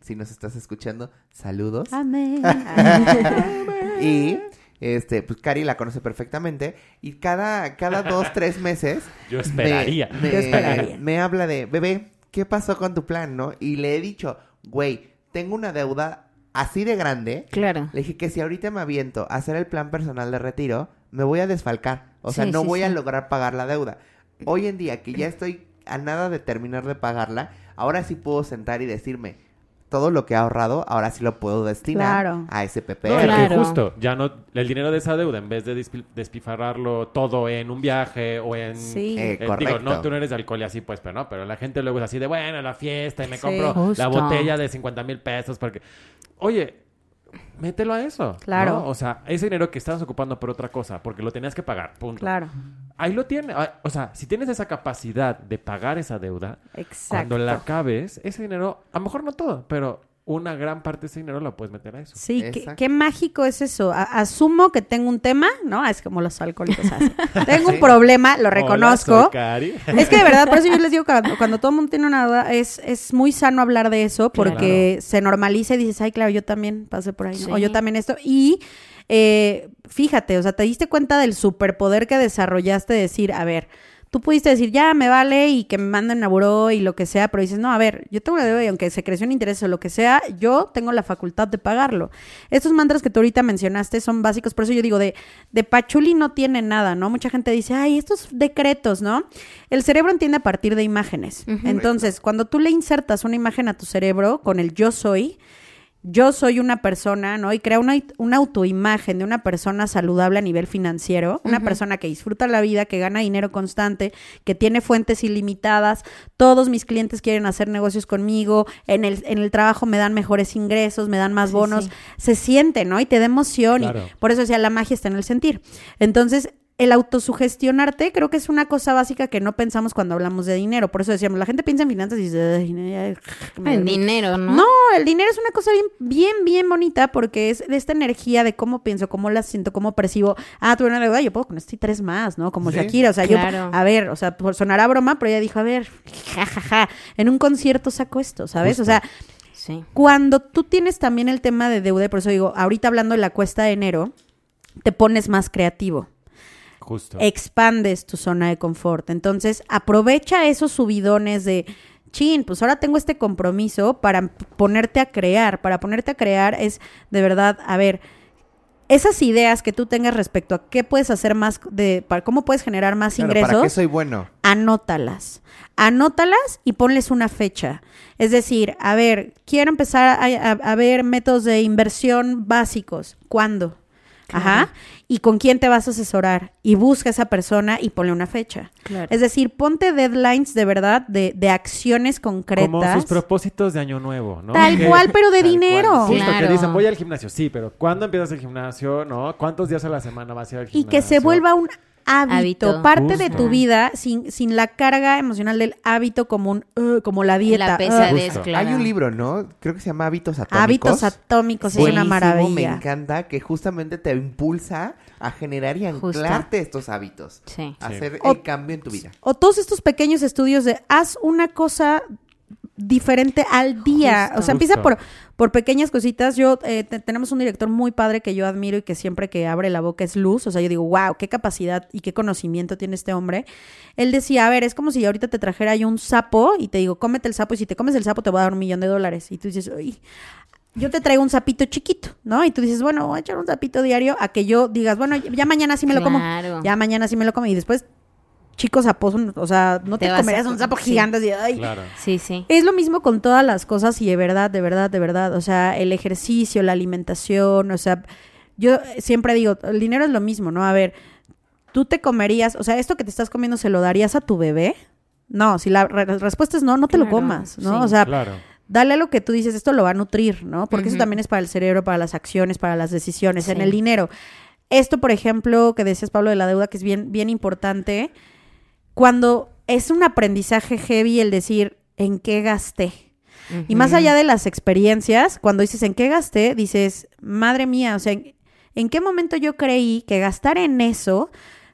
Si nos estás escuchando, saludos. amén. Y este, pues Cari la conoce perfectamente. Y cada, cada dos, tres meses. Yo esperaría. Me, Yo esperaría. me habla de, bebé, ¿qué pasó con tu plan, no? Y le he dicho, güey, tengo una deuda así de grande. Claro. Le dije que si ahorita me aviento a hacer el plan personal de retiro, me voy a desfalcar. O sea, Sí, no sí, voy a lograr pagar la deuda. Hoy en día que ya estoy a nada de terminar de pagarla, ahora sí puedo sentar y decirme, todo lo que he ahorrado, ahora sí lo puedo destinar Claro. a ese PP. No, Claro. justo, ya no, el dinero de esa deuda, en vez de despi- despifarrarlo todo en un viaje o en... Sí. Eh, eh, digo, no, tú no eres de alcohol y así, pues, pero no, pero la gente luego es así de, bueno, la fiesta y me Sí. compro Justo. la botella de 50 mil pesos porque... Oye, mételo a eso. Claro. ¿no? O sea, ese dinero que estabas ocupando por otra cosa, porque lo tenías que pagar, punto. Claro. Ahí lo tienes. Ah, O sea, si tienes esa capacidad de pagar esa deuda, Exacto. cuando la acabes, ese dinero, a lo mejor no todo, pero una gran parte de ese dinero la puedes meter a eso. Sí, qué, mágico es eso. A- asumo que tengo un tema, ¿no? Es como los alcohólicos hacen. tengo un problema, lo Hola, reconozco. soy Cari. Es que de verdad, por eso yo les digo que cuando, cuando todo el mundo tiene una duda, es, es muy sano hablar de eso porque se normaliza y dices, ay, claro, yo también pasé por ahí, ¿no? O yo también esto. Y eh, fíjate, o sea, te diste cuenta del superpoder que desarrollaste de decir, a ver, tú pudiste decir, ya me vale y que me manden a buró y lo que sea, pero dices, no, a ver, yo tengo una deuda y aunque se creció un interés o lo que sea, yo tengo la facultad de pagarlo. Estos mantras que tú ahorita mencionaste son básicos, por eso yo digo, de, de Pachuli no tiene nada, ¿no? Mucha gente dice, ay, estos decretos, ¿no? El cerebro entiende a partir de imágenes. Entonces, cuando tú le insertas una imagen a tu cerebro con el yo soy, yo soy una persona, ¿no? Y crea una, una autoimagen de una persona saludable a nivel financiero, una persona que disfruta la vida, que gana dinero constante, que tiene fuentes ilimitadas, todos mis clientes quieren hacer negocios conmigo, en el, en el trabajo me dan mejores ingresos, me dan más Sí, bonos, sí. se siente, ¿no? Y te da emoción Claro. y por eso decía, la magia está en el sentir. Entonces, el autosugestionarte creo que es una cosa básica que no pensamos cuando hablamos de dinero. Por eso decíamos, la gente piensa en finanzas y dice, "Ay, me El dormí". dinero, ¿no? No, el dinero es una cosa bien, bien, bien bonita porque es de esta energía de cómo pienso, cómo la siento, cómo percibo. Ah, tuve una deuda, yo puedo con esto y tres más, ¿no? Como Sí, Shakira, o sea, claro. yo, a ver, o sea, por sonará broma, pero ella dijo, a ver, jajaja, en un concierto saco esto, ¿sabes? O sea, Sí. cuando tú tienes también el tema de deuda, y por eso digo, ahorita hablando de la cuesta de enero, te pones más creativo Justo. expandes tu zona de confort. Entonces, aprovecha esos subidones de, chin, pues ahora tengo este compromiso para ponerte a crear. Para ponerte a crear es, de verdad, a ver, esas ideas que tú tengas respecto a qué puedes hacer más, de, para cómo puedes generar más Claro, ingresos ¿Para qué soy bueno? anótalas. Anótalas y ponles una fecha. Es decir, a ver, quiero empezar a, a- a ver métodos de inversión básicos. ¿Cuándo? Ajá. ¿Y con quién te vas a asesorar? Y busca a esa persona y ponle una fecha. Claro. Es decir, ponte deadlines de verdad de, de acciones concretas. Como sus propósitos de año nuevo, ¿no? Tal Que- cual, pero de Tal dinero. cual. Justo Claro. que dicen, voy al gimnasio, sí, pero ¿cuándo empiezas el gimnasio? ¿No? ¿Cuántos días a la semana vas a ir al Y gimnasio? que se vuelva un hábito, Hábito. parte de tu vida sin, sin la carga emocional del hábito como un "Ugh", como la dieta. Claro. Hay un libro, ¿no? Creo que se llama Hábitos Atómicos. Hábitos atómicos es una maravilla. Me encanta que justamente te impulsa a generar y Justo. anclarte estos hábitos. Sí. A Hacer O- el cambio en tu vida. O todos estos pequeños estudios de haz una cosa diferente al día. Justo. o sea, empieza Justo. por, por pequeñas cositas. Yo eh, te- tenemos un director muy padre que yo admiro y que siempre que abre la boca es luz. O sea, yo digo, wow, qué capacidad y qué conocimiento tiene este hombre. Él decía, a ver, es como si ahorita te trajera yo un sapo y te digo, cómete el sapo y si te comes el sapo te voy a dar un millón de dólares. Y tú dices, uy. Yo te traigo un sapito chiquito, ¿no? Y tú dices, bueno, voy a echar un sapito diario a que yo digas, bueno, ya mañana sí me lo como. Ya mañana sí me lo como. Y después chicos sapos, o sea, no Te te, vas a- comerías un sapo sí. gigante así, ay. Claro. Sí, sí. Es lo mismo con todas las cosas y de verdad, de verdad, de verdad, o sea, el ejercicio, la alimentación, o sea, yo siempre digo, el dinero es lo mismo, ¿no? A ver, tú te comerías, o sea, esto que te estás comiendo se lo darías a tu bebé? No, si la re- respuesta es no, no te lo comas, ¿no? sí. O sea, Claro. dale a lo que tú dices, esto lo va a nutrir, ¿no? Porque eso también es para el cerebro, para las acciones, para las decisiones, en el dinero. Esto, por ejemplo, que decías, Pablo, de la deuda, que es bien, bien importante, cuando es un aprendizaje heavy el decir, ¿en qué gasté? Y más allá de las experiencias, cuando dices, ¿en qué gasté? Dices, madre mía, o sea, ¿en, en qué momento yo creí que gastar en eso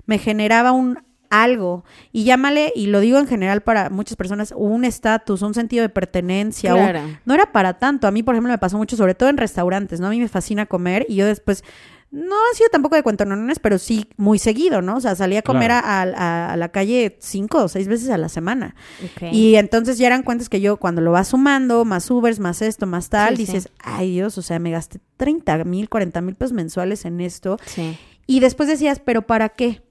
me generaba un algo? Y llámale, y lo digo en general para muchas personas, un estatus, un sentido de pertenencia. un- no era para tanto. A mí, por ejemplo, me pasó mucho, sobre todo en restaurantes, ¿no? A mí me fascina comer y yo después, no ha sido tampoco de cuentonones, pero sí muy seguido, ¿no? O sea, salía a comer Claro. a, a- a la calle cinco o seis veces a la semana. Y entonces ya eran cuentas que yo, cuando lo vas sumando, más Ubers, más esto, más tal, Sí, sí. dices, ay Dios, o sea, me gasté 30 mil, 40 mil pesos mensuales en esto. Sí. Y después decías, ¿pero para qué?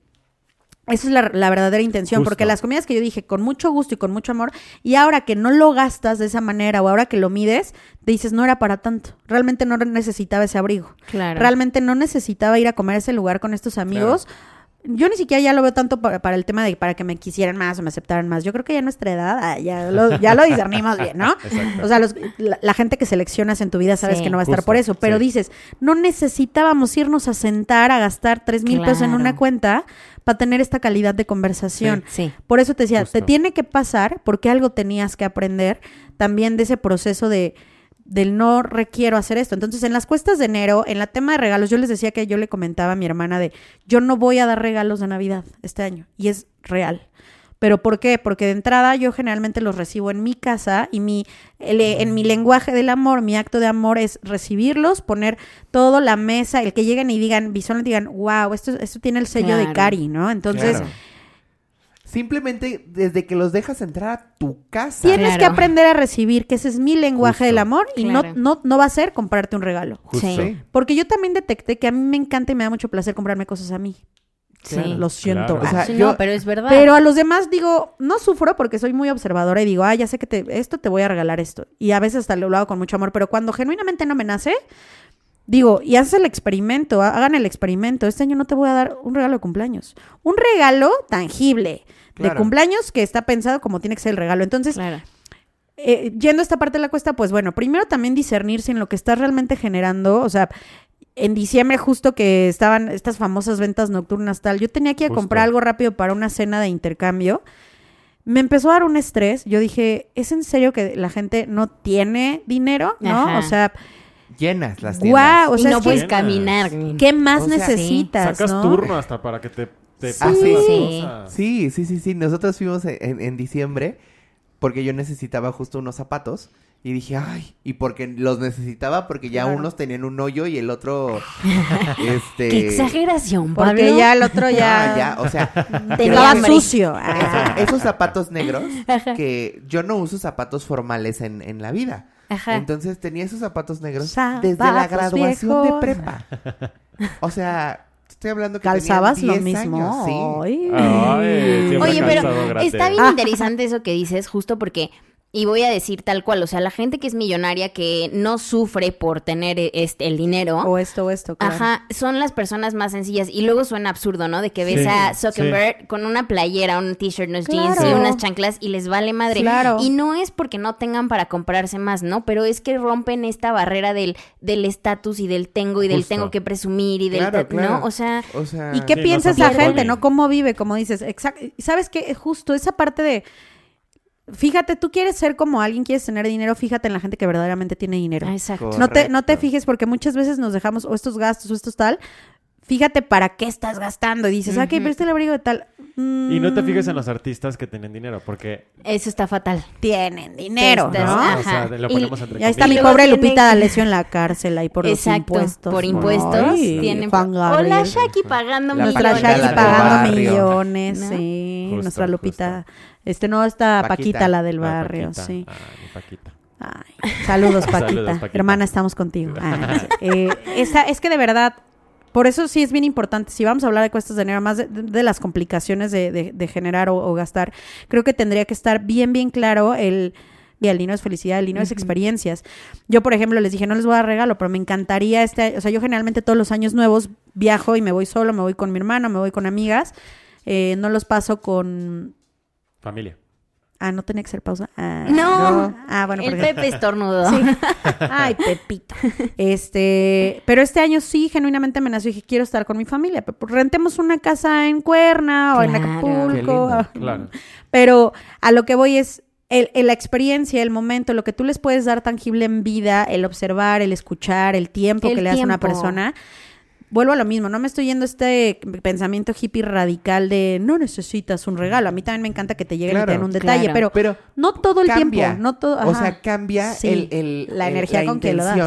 Esa es la, la verdadera intención, Justo. porque las comidas que yo dije con mucho gusto y con mucho amor, y ahora que no lo gastas de esa manera o ahora que lo mides, te dices, no era para tanto. Realmente no necesitaba ese abrigo. Claro. Realmente no necesitaba ir a comer a ese lugar con estos amigos. Yo ni siquiera ya lo veo tanto para, para el tema de para que me quisieran más o me aceptaran más. Yo creo que ya a nuestra edad ya lo, ya lo discernimos bien, ¿no? Exacto. O sea, los- la, la gente que seleccionas en tu vida sabes Sí. que no va a estar Justo, por eso, pero sí. dices, no necesitábamos irnos a sentar a gastar tres mil pesos en una cuenta para tener esta calidad de conversación. Sí. Por eso te decía, Justo. te tiene que pasar porque algo tenías que aprender también de ese proceso de del no requiero hacer esto. Entonces, en las cuestas de enero, en la tema de regalos, yo les decía que yo le comentaba a mi hermana de, yo no voy a dar regalos de Navidad este año. Y es real. ¿Pero por qué? Porque de entrada yo generalmente los recibo en mi casa y mi, el- en mi lenguaje del amor, mi acto de amor es recibirlos, poner todo la mesa, el que lleguen y digan, visualmente digan, wow, esto, esto tiene el sello de. Cari, ¿no? Entonces, Claro. Simplemente desde que los dejas entrar a tu casa. Tienes Claro. que aprender a recibir, que ese es mi lenguaje Justo. del amor y Claro. no, no, no va a ser comprarte un regalo. Justo. Sí. Porque yo también detecté que a mí me encanta y me da mucho placer comprarme cosas a mí. Sí. Lo siento. Claro. O sea, Sí, yo- no, pero es verdad. Pero a los demás digo, no sufro porque soy muy observadora y digo, ah, ya sé que te, esto te voy a regalar esto. Y a veces hasta lo hago con mucho amor, pero cuando genuinamente no me nace, digo, y haces el experimento, ha- hagan el experimento. Este año no te voy a dar un regalo de cumpleaños. Un regalo tangible de cumpleaños que está pensado como tiene que ser el regalo. Entonces, Claro. eh, yendo a esta parte de la cuesta, pues bueno, primero también discernir si en lo que estás realmente generando, o sea, en diciembre justo que estaban estas famosas ventas nocturnas tal, yo tenía que ir a comprar algo rápido para una cena de intercambio. Me empezó a dar un estrés. Yo dije, ¿es en serio que la gente no tiene dinero? ¿No? Ajá. O sea, Llenas las guau, o y sea, no es puedes Llenas. caminar. ¿qué más O sea, necesitas? Sacas no? turno hasta para que te, te Sí. pasen las Sí. cosas. Sí, sí, sí, sí. Nosotros fuimos en, en- en diciembre porque yo necesitaba justo unos zapatos. Y dije, ay, y porque los necesitaba porque ya Claro. unos tenían un hoyo y el otro, este... Qué exageración, Porque Pablo. ya el otro ya, Ah, ya, o sea, Tenía sucio. esos, Ah. esos zapatos negros que yo no uso zapatos formales en, en la vida. Ajá. Entonces tenía esos zapatos negros Zapatos desde la graduación viejos. de prepa. O sea, estoy hablando que ¿Calzabas lo 10 mismo? años, sí. Ay. Oye, pero grande. está bien Ah. interesante eso que dices, justo porque, y voy a decir tal cual, o sea, la gente que es millonaria, que no sufre por tener eh, este, el dinero, O esto o esto, claro. Ajá, son las personas más sencillas. Y luego suena absurdo, ¿no? De que ves Sí, a Zuckerberg con una playera, un t-shirt, unos jeans y unas chanclas y les vale madre. Claro. Y no es porque no tengan para comprarse más, ¿no? Pero es que rompen esta barrera del del estatus y del tengo y del Justo. tengo que presumir y del... Claro, ¿no? O sea... O sea, ¿Y qué Sí, piensa nos esa apoyan. gente, no? ¿Cómo vive? Como dices, exacto. ¿Sabes qué? Justo esa parte de... Fíjate, tú quieres ser como alguien, quieres tener dinero, fíjate en la gente que verdaderamente tiene dinero. ah, Exacto. No te, no te fijes porque muchas veces nos dejamos o estos gastos o estos tal. Fíjate para qué estás gastando y dices, ah, ok, pero este el abrigo de tal. Y no te fijes en los artistas que tienen dinero, porque Eso está fatal. Tienen dinero, ¿no? ¿no? Ajá. O sea, lo Y- entre Y ahí está mi pobre tiene- Lupita D'Alessio en la cárcel ahí por Exacto. los impuestos. Por impuestos Ay, tienen... Juan Gabriel. Hola, Shaki pagando La Nuestra millones. Paquita, Shaki la pagando barrio. millones, ¿No? sí. Justo, Nuestra Lupita. justo. Este no está Paquita, Paquita. la del La barrio, Paquita. sí. Ah, mi Paquita. Ay, saludos, Paquita. Saludos, Paquita. Hermana, estamos contigo. Ah. Eh, esa, es que de verdad, por eso sí es bien importante. Si vamos a hablar de cuestas de dinero, más de, de las complicaciones de, de- de generar o, o gastar, creo que tendría que estar bien, bien claro el. Y el dinero es felicidad, el dinero es experiencias. Yo, por ejemplo, les dije, no les voy a dar regalo, pero me encantaría este, o sea, yo generalmente todos los años nuevos viajo y me voy solo, me voy con mi hermano, me voy con amigas, Eh, no los paso con, Familia. Ah, no tenía que ser pausa. Ah, No. Ah, bueno, El porque- Pepe estornudó. Sí. Ay, Pepito. Este, pero este año sí, genuinamente me nació y dije, quiero estar con mi familia. Pero, pues, Rentemos una casa en Cuerna o en. Acapulco. Lindo. Claro. Pero a lo que voy es el, el- la experiencia, el momento, lo que tú les puedes dar tangible en vida, el observar, el escuchar, el tiempo El que le das a una persona. Vuelvo a lo mismo, no me estoy yendo a este pensamiento hippie radical de no necesitas un regalo. A mí también me encanta que te lleguen y te Claro, den un detalle, claro. pero, Pero no todo el cambia. tiempo, no todo, O sea, cambia Sí, el, el- la el- energía con que lo das.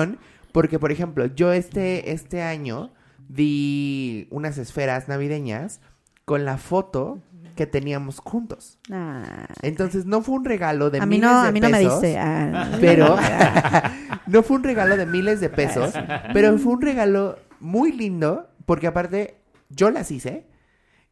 Porque, por ejemplo, yo este, este año di unas esferas navideñas con la foto que teníamos juntos. Ah. Entonces, no fue un regalo de a mí miles no, de a mí no me dice. ah. Pero no fue un regalo de miles de pesos, pero fue un regalo muy lindo porque aparte yo las hice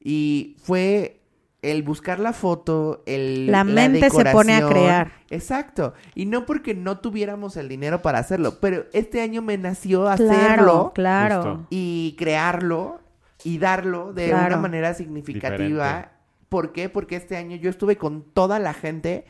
y fue el buscar la foto, el La mente se pone a decoración. crear. Exacto, y no porque no tuviéramos el dinero para hacerlo, pero este año me nació Claro, hacerlo claro. Justo. y crearlo y darlo de Claro. una manera significativa. Diferente. ¿Por qué? Porque este año yo estuve con toda la gente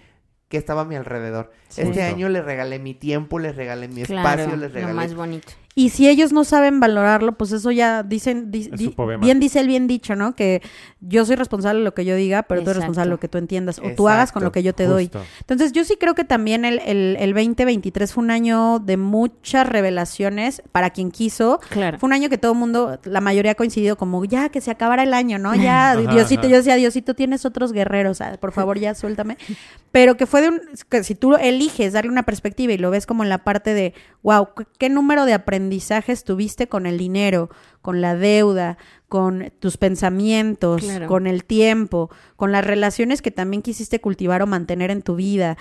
que estaba a mi alrededor. Sí. Este Justo. año les regalé mi tiempo, les regalé mi Claro, espacio, les lo regalé... más bonito. Y si ellos no saben valorarlo, pues eso ya dicen, di- di- bien dice el bien dicho, ¿no? Que yo soy responsable de lo que yo diga, pero tú eres Exacto. responsable de lo que tú entiendas o tú hagas con Exacto, lo que yo te doy. Entonces yo sí creo que también el, el, el 2023 fue un año de muchas revelaciones para quien quiso. Claro. Fue un año que todo el mundo, la mayoría ha coincidido como ya que se acabara el año, ¿no? Ya, Ajá, Diosito, ajá. yo decía, Diosito, tienes otros guerreros, ah, por favor ya suéltame. Pero que fue de un, que si tú eliges darle una perspectiva y lo ves como en la parte de, wow, qué número de aprendizajes tuviste con el dinero, con la deuda, con tus pensamientos, Claro. con el tiempo, con las relaciones que también quisiste cultivar o mantener en tu vida,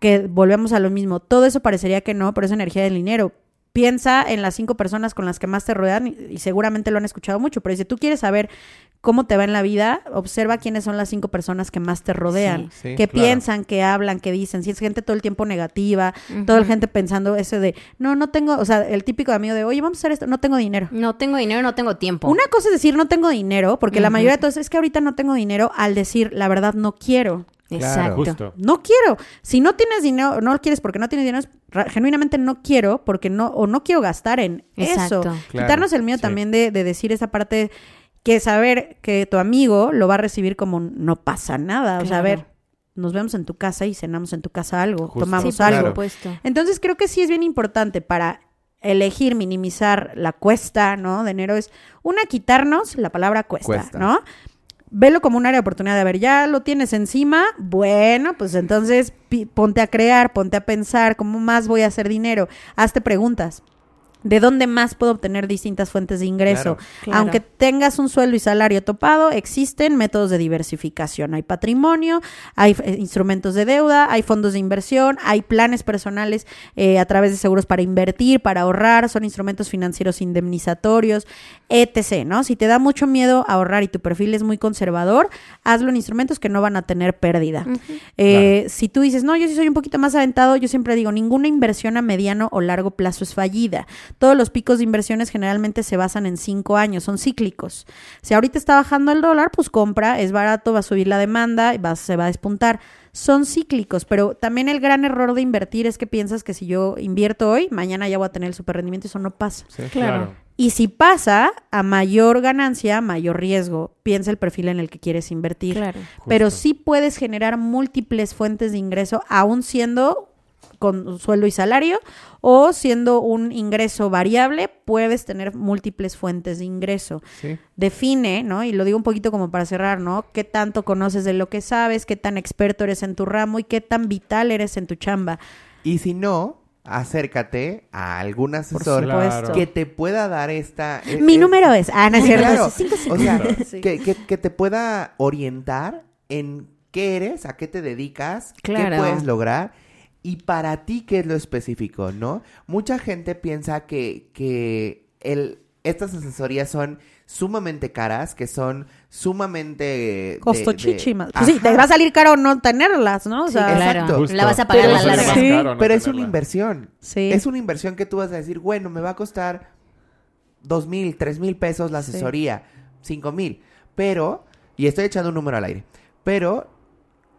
que volvemos a lo mismo. Todo eso parecería que no, pero es energía del dinero. Piensa en las cinco personas con las que más te rodean y, y seguramente lo han escuchado mucho, pero si tú quieres saber cómo te va en la vida, observa quiénes son las cinco personas que más te rodean, Sí, sí, que claro. piensan, que hablan, que dicen. Si es gente todo el tiempo negativa, toda la gente pensando eso de, no, no tengo, o sea, el típico amigo de, oye, vamos a hacer esto, no tengo dinero. No tengo dinero, no tengo tiempo. Una cosa es decir no tengo dinero, porque la mayoría de todos es que ahorita no tengo dinero al decir la verdad no quiero. Exacto. Justo. No quiero. Si no tienes dinero, no lo quieres porque no tienes dinero, genuinamente no quiero porque no, o no quiero gastar en Exacto. eso. Claro, Quitarnos el miedo sí. también de, de decir esa parte que saber que tu amigo lo va a recibir como no pasa nada. O sea, a ver, nos vemos en tu casa y cenamos en tu casa algo, Justo. tomamos Sí, por algo. Claro. supuesto. Entonces creo que sí es bien importante para elegir minimizar la cuesta, ¿no? De enero es una quitarnos la palabra cuesta, Cuesta. ¿no? Velo como un área de oportunidad de ver, ya lo tienes encima, bueno, pues entonces ponte a crear, ponte a pensar, ¿cómo más voy a hacer dinero? Hazte preguntas. ¿De dónde más puedo obtener distintas fuentes de ingreso? Claro. Claro. Aunque tengas un sueldo y salario topado, existen métodos de diversificación. Hay patrimonio, hay eh, instrumentos de deuda, hay fondos de inversión, hay planes personales eh, a través de seguros para invertir, para ahorrar, son instrumentos financieros indemnizatorios, etc. ¿no? Si te da mucho miedo ahorrar y tu perfil es muy conservador, hazlo en instrumentos que no van a tener pérdida. Eh, Si tú dices, no, yo sí soy un poquito más aventado, yo siempre digo, ninguna inversión a mediano o largo plazo es fallida. Todos los picos de inversiones generalmente se basan en cinco años, son cíclicos. Si ahorita está bajando el dólar, pues compra, es barato, va a subir la demanda y va- se va a despuntar. Son cíclicos, pero también el gran error de invertir es que piensas que si yo invierto hoy, mañana ya voy a tener el super rendimiento, eso no pasa. Sí. Claro. Y si pasa, a mayor ganancia, mayor riesgo. Piensa el perfil en el que quieres invertir. Claro. Pero sí puedes generar múltiples fuentes de ingreso, aún siendo con sueldo y salario o siendo un ingreso variable, puedes tener múltiples fuentes de ingreso. Sí. Define, ¿no? Y lo digo un poquito como para cerrar, ¿no? ¿Qué tanto conoces de lo que sabes? ¿Qué tan experto eres en tu ramo? ¿Y qué tan vital eres en tu chamba? Y si no, acércate a algún asesor que te pueda dar esta... eh, Mi eh, número es... Ah, no Sí, claro. Cinco O sea, Sí. que, que- que te pueda orientar en qué eres, a qué te dedicas, Claro. qué puedes lograr y para ti qué es lo específico, ¿no? Mucha gente piensa que, que el, estas asesorías son sumamente caras, que son sumamente... de- Pues sí, te va a salir caro no tenerlas, ¿no? O sea, Claro. exacto. Justo. La vas a pagar a Pero la larga. Sí. no Pero es una inversión. Sí. Es una inversión que tú vas a decir, bueno, me va a costar dos mil, tres mil pesos la asesoría, cinco mil. Pero, y estoy echando un número al aire, pero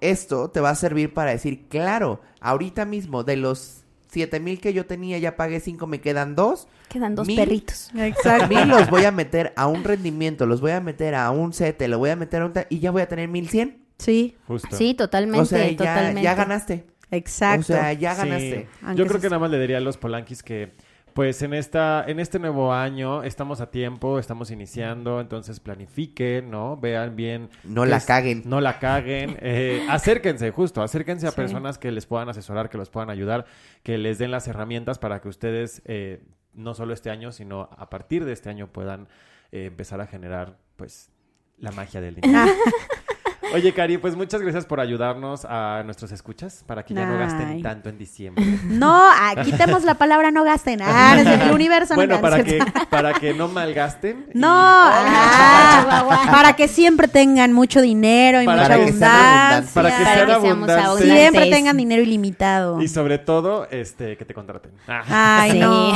esto te va a servir para decir, claro, ahorita mismo de los siete mil que yo tenía ya pagué cinco, me quedan dos. Quedan dos Mil. perritos. Exacto. Mil los voy a meter a un rendimiento, los voy a meter a un sete, lo voy a meter a un... y ya voy a tener mil cien. Sí, Justo. Sí, totalmente, O sea, ya, totalmente. ya ganaste. exacto. O sea, ya ganaste. Yo creo que nada más le diría a los polanquis que, pues en esta, en este nuevo año estamos a tiempo, estamos iniciando, entonces planifiquen, ¿no? Vean bien. No la es- caguen. No la caguen. eh, acérquense, justo, acérquense a Sí. personas que les puedan asesorar, que los puedan ayudar, que les den las herramientas para que ustedes, eh, no solo este año, sino a partir de este año puedan eh, empezar a generar, pues, la magia del dinero. Oye, Cari, pues muchas gracias por ayudarnos a nuestros escuchas para que ya no gasten tanto en diciembre. No, ah, quitemos la palabra no gasten. Ah, no es cierto, el universo no Bueno, gasta, para ¿es que, para que no malgasten. y- No, ah, para que siempre tengan mucho dinero y Para mucha abundancia. Para que sean abundantes. abundantes. Siempre tengan dinero ilimitado. Y sobre todo, este, que te contraten. Ah. Ay, Sí. no.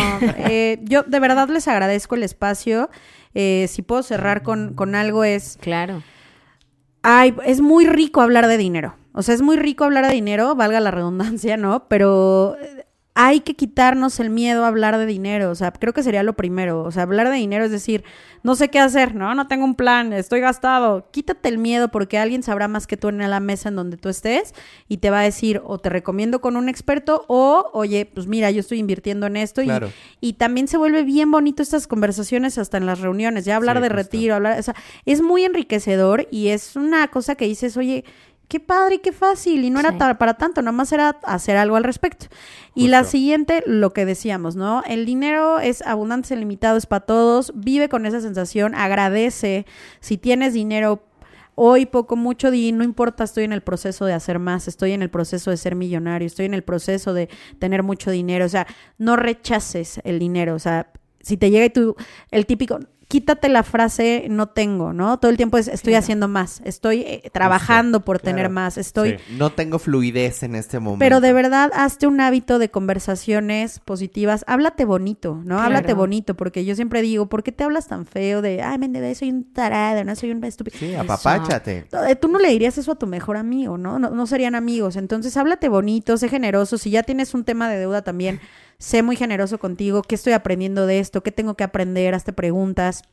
Eh, yo de verdad les agradezco el espacio. Eh, si puedo cerrar con, con algo es... Claro. Ay, es muy rico hablar de dinero. O sea, es muy rico hablar de dinero, valga la redundancia, ¿no? Pero hay que quitarnos el miedo a hablar de dinero. O sea, creo que sería lo primero. O sea, hablar de dinero es decir, no sé qué hacer, ¿no? No tengo un plan, estoy gastado. Quítate el miedo porque alguien sabrá más que tú en la mesa en donde tú estés y te va a decir, o te recomiendo con un experto, o, oye, pues mira, yo estoy invirtiendo en esto. y- Claro. Y, también se vuelve bien bonito estas conversaciones hasta en las reuniones. Ya hablar Sí, de justo. retiro, hablar, o sea, es muy enriquecedor y es una cosa que dices, oye, qué padre y qué fácil. Y no era Sí. para tanto, nada más era hacer algo al respecto. Y la siguiente, lo que decíamos, ¿no? El dinero es abundante, es ilimitado, es para todos. Vive con esa sensación, agradece. Si tienes dinero, hoy poco, mucho, di, no importa, estoy en el proceso de hacer más, estoy en el proceso de ser millonario, estoy en el proceso de tener mucho dinero. O sea, no rechaces el dinero. O sea, si te llega y tú, el típico, quítate la frase no tengo, ¿no? Todo el tiempo es estoy haciendo más, estoy eh, trabajando por claro. tener más, estoy... Sí. No tengo fluidez en este momento. Pero de verdad, hazte un hábito de conversaciones positivas. Háblate bonito, ¿no? Claro. Háblate bonito, porque yo siempre digo, ¿por qué te hablas tan feo de, ay, me soy un tarado, no soy un estúpido? Sí, apapáchate. Tú no le dirías eso a tu mejor amigo, ¿no? ¿no? No serían amigos. Entonces, háblate bonito, sé generoso. Si ya tienes un tema de deuda también, sé muy generoso contigo. ¿Qué estoy aprendiendo de esto? ¿Qué tengo que aprender? Hazte preguntas.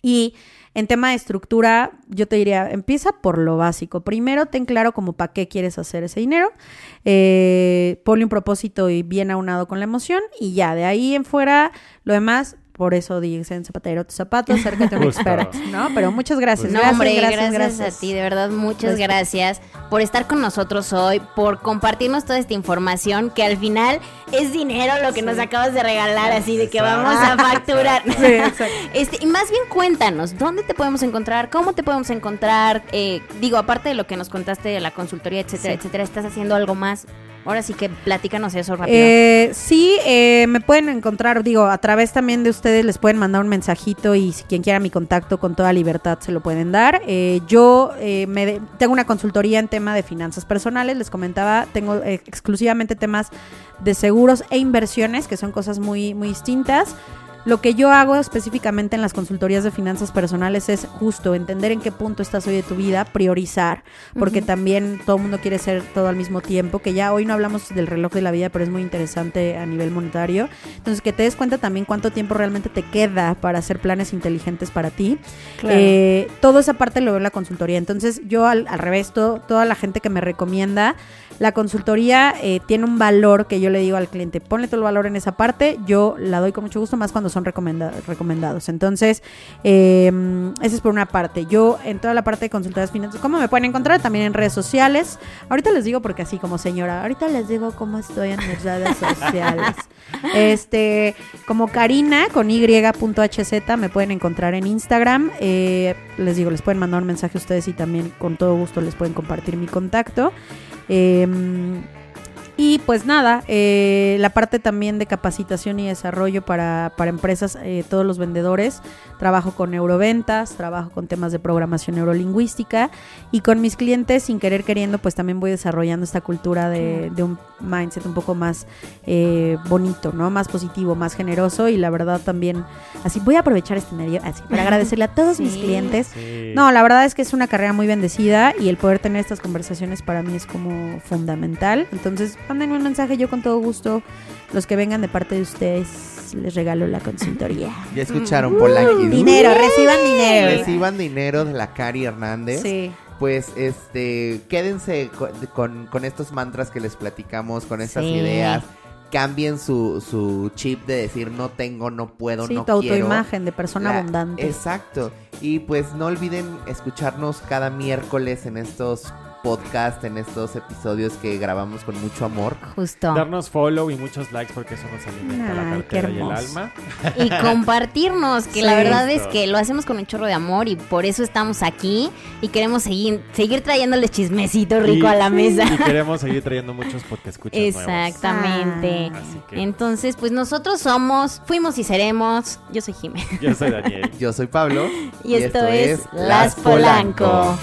Y en tema de estructura, yo te diría, empieza por lo básico. Primero, ten claro como para qué quieres hacer ese dinero. Eh, ponle un propósito y bien aunado con la emoción. Y ya, de ahí en fuera, lo demás, por eso dicen zapatero tus zapatos, acércate a un experto, ¿no? Pero muchas gracias. No, gracias, hombre, gracias, gracias, gracias. a ti, de verdad, muchas Gracias. gracias por estar con nosotros hoy, por compartirnos toda esta información que al final es dinero lo que nos acabas de regalar, así de que vamos a facturar. Sí, exacto. Este, y más bien cuéntanos, ¿dónde te podemos encontrar? ¿Cómo te podemos encontrar? Eh, digo, aparte de lo que nos contaste de la consultoría, etcétera, Sí. etcétera, ¿estás haciendo algo más? Ahora sí que platícanos eso rápido. Eh, sí, eh, me pueden encontrar, digo, a través también de ustedes les pueden mandar un mensajito y si quien quiera mi contacto con toda libertad se lo pueden dar. Eh, yo eh, tengo una consultoría en tema de finanzas personales, les comentaba, tengo eh, exclusivamente temas de seguros e inversiones, que son cosas muy, muy distintas. Lo que yo hago específicamente en las consultorías de finanzas personales es justo entender en qué punto estás hoy de tu vida, priorizar, porque también todo el mundo quiere ser todo al mismo tiempo, que ya hoy no hablamos del reloj de la vida, pero es muy interesante a nivel monetario. Entonces, que te des cuenta también cuánto tiempo realmente te queda para hacer planes inteligentes para ti. Eh, todo esa parte lo veo en la consultoría. Entonces, yo al, al revés, todo- toda la gente que me recomienda, la consultoría eh, tiene un valor que yo le digo al cliente, ponle todo el valor en esa parte, yo la doy con mucho gusto, más cuando son recomenda- recomendados. Entonces, eh, esa es por una parte. Yo en toda la parte de consultorías financieras, ¿cómo me pueden encontrar? También en redes sociales. Ahorita les digo porque así como señora, ahorita les digo cómo estoy en mis redes sociales. Este, como Karina con y.hz me pueden encontrar en Instagram. Eh, les digo, les pueden mandar un mensaje a ustedes y también con todo gusto les pueden compartir mi contacto. Eh, y pues nada, eh, la parte también de capacitación y desarrollo para, para empresas, eh, todos los vendedores. Trabajo con neuroventas, trabajo con temas de programación neurolingüística y con mis clientes, sin querer queriendo, pues también voy desarrollando esta cultura de, de un mindset un poco más eh, bonito, ¿no? Más positivo, más generoso y la verdad también, así voy a aprovechar este medio así para agradecerle a todos mis clientes Sí. no, la verdad es que es una carrera muy bendecida y el poder tener estas conversaciones para mí es como fundamental. Entonces, mándenme un mensaje, yo con todo gusto, los que vengan de parte de ustedes, les regalo la consultoría. Ya escucharon, Polanqui. Dinero, reciban dinero. Reciban dinero de la Cari Hernández. Sí. Pues, este, quédense co- con, con estos mantras que les platicamos, con estas Sí. ideas. Cambien su, su chip de decir no tengo, no puedo, Sí, no tu quiero. autoimagen de persona La- abundante. Exacto. Y pues no olviden escucharnos cada miércoles en estos podcasts, en estos episodios que grabamos con mucho amor. Justo. Darnos follow y muchos likes porque eso nos alimenta la cartera y el alma. y compartirnos, que la verdad es que lo hacemos con un chorro de amor y por eso estamos aquí y queremos seguir, seguir trayéndoles chismecito rico Y- a la mesa. Y queremos seguir trayendo muchos porque escuchas Exactamente. Ah. Así que- Entonces, pues nosotros somos, fuimos y seremos. Yo soy Jimé. Yo soy Daniel. Yo soy Pablo. Y, esto, es Las Polanco.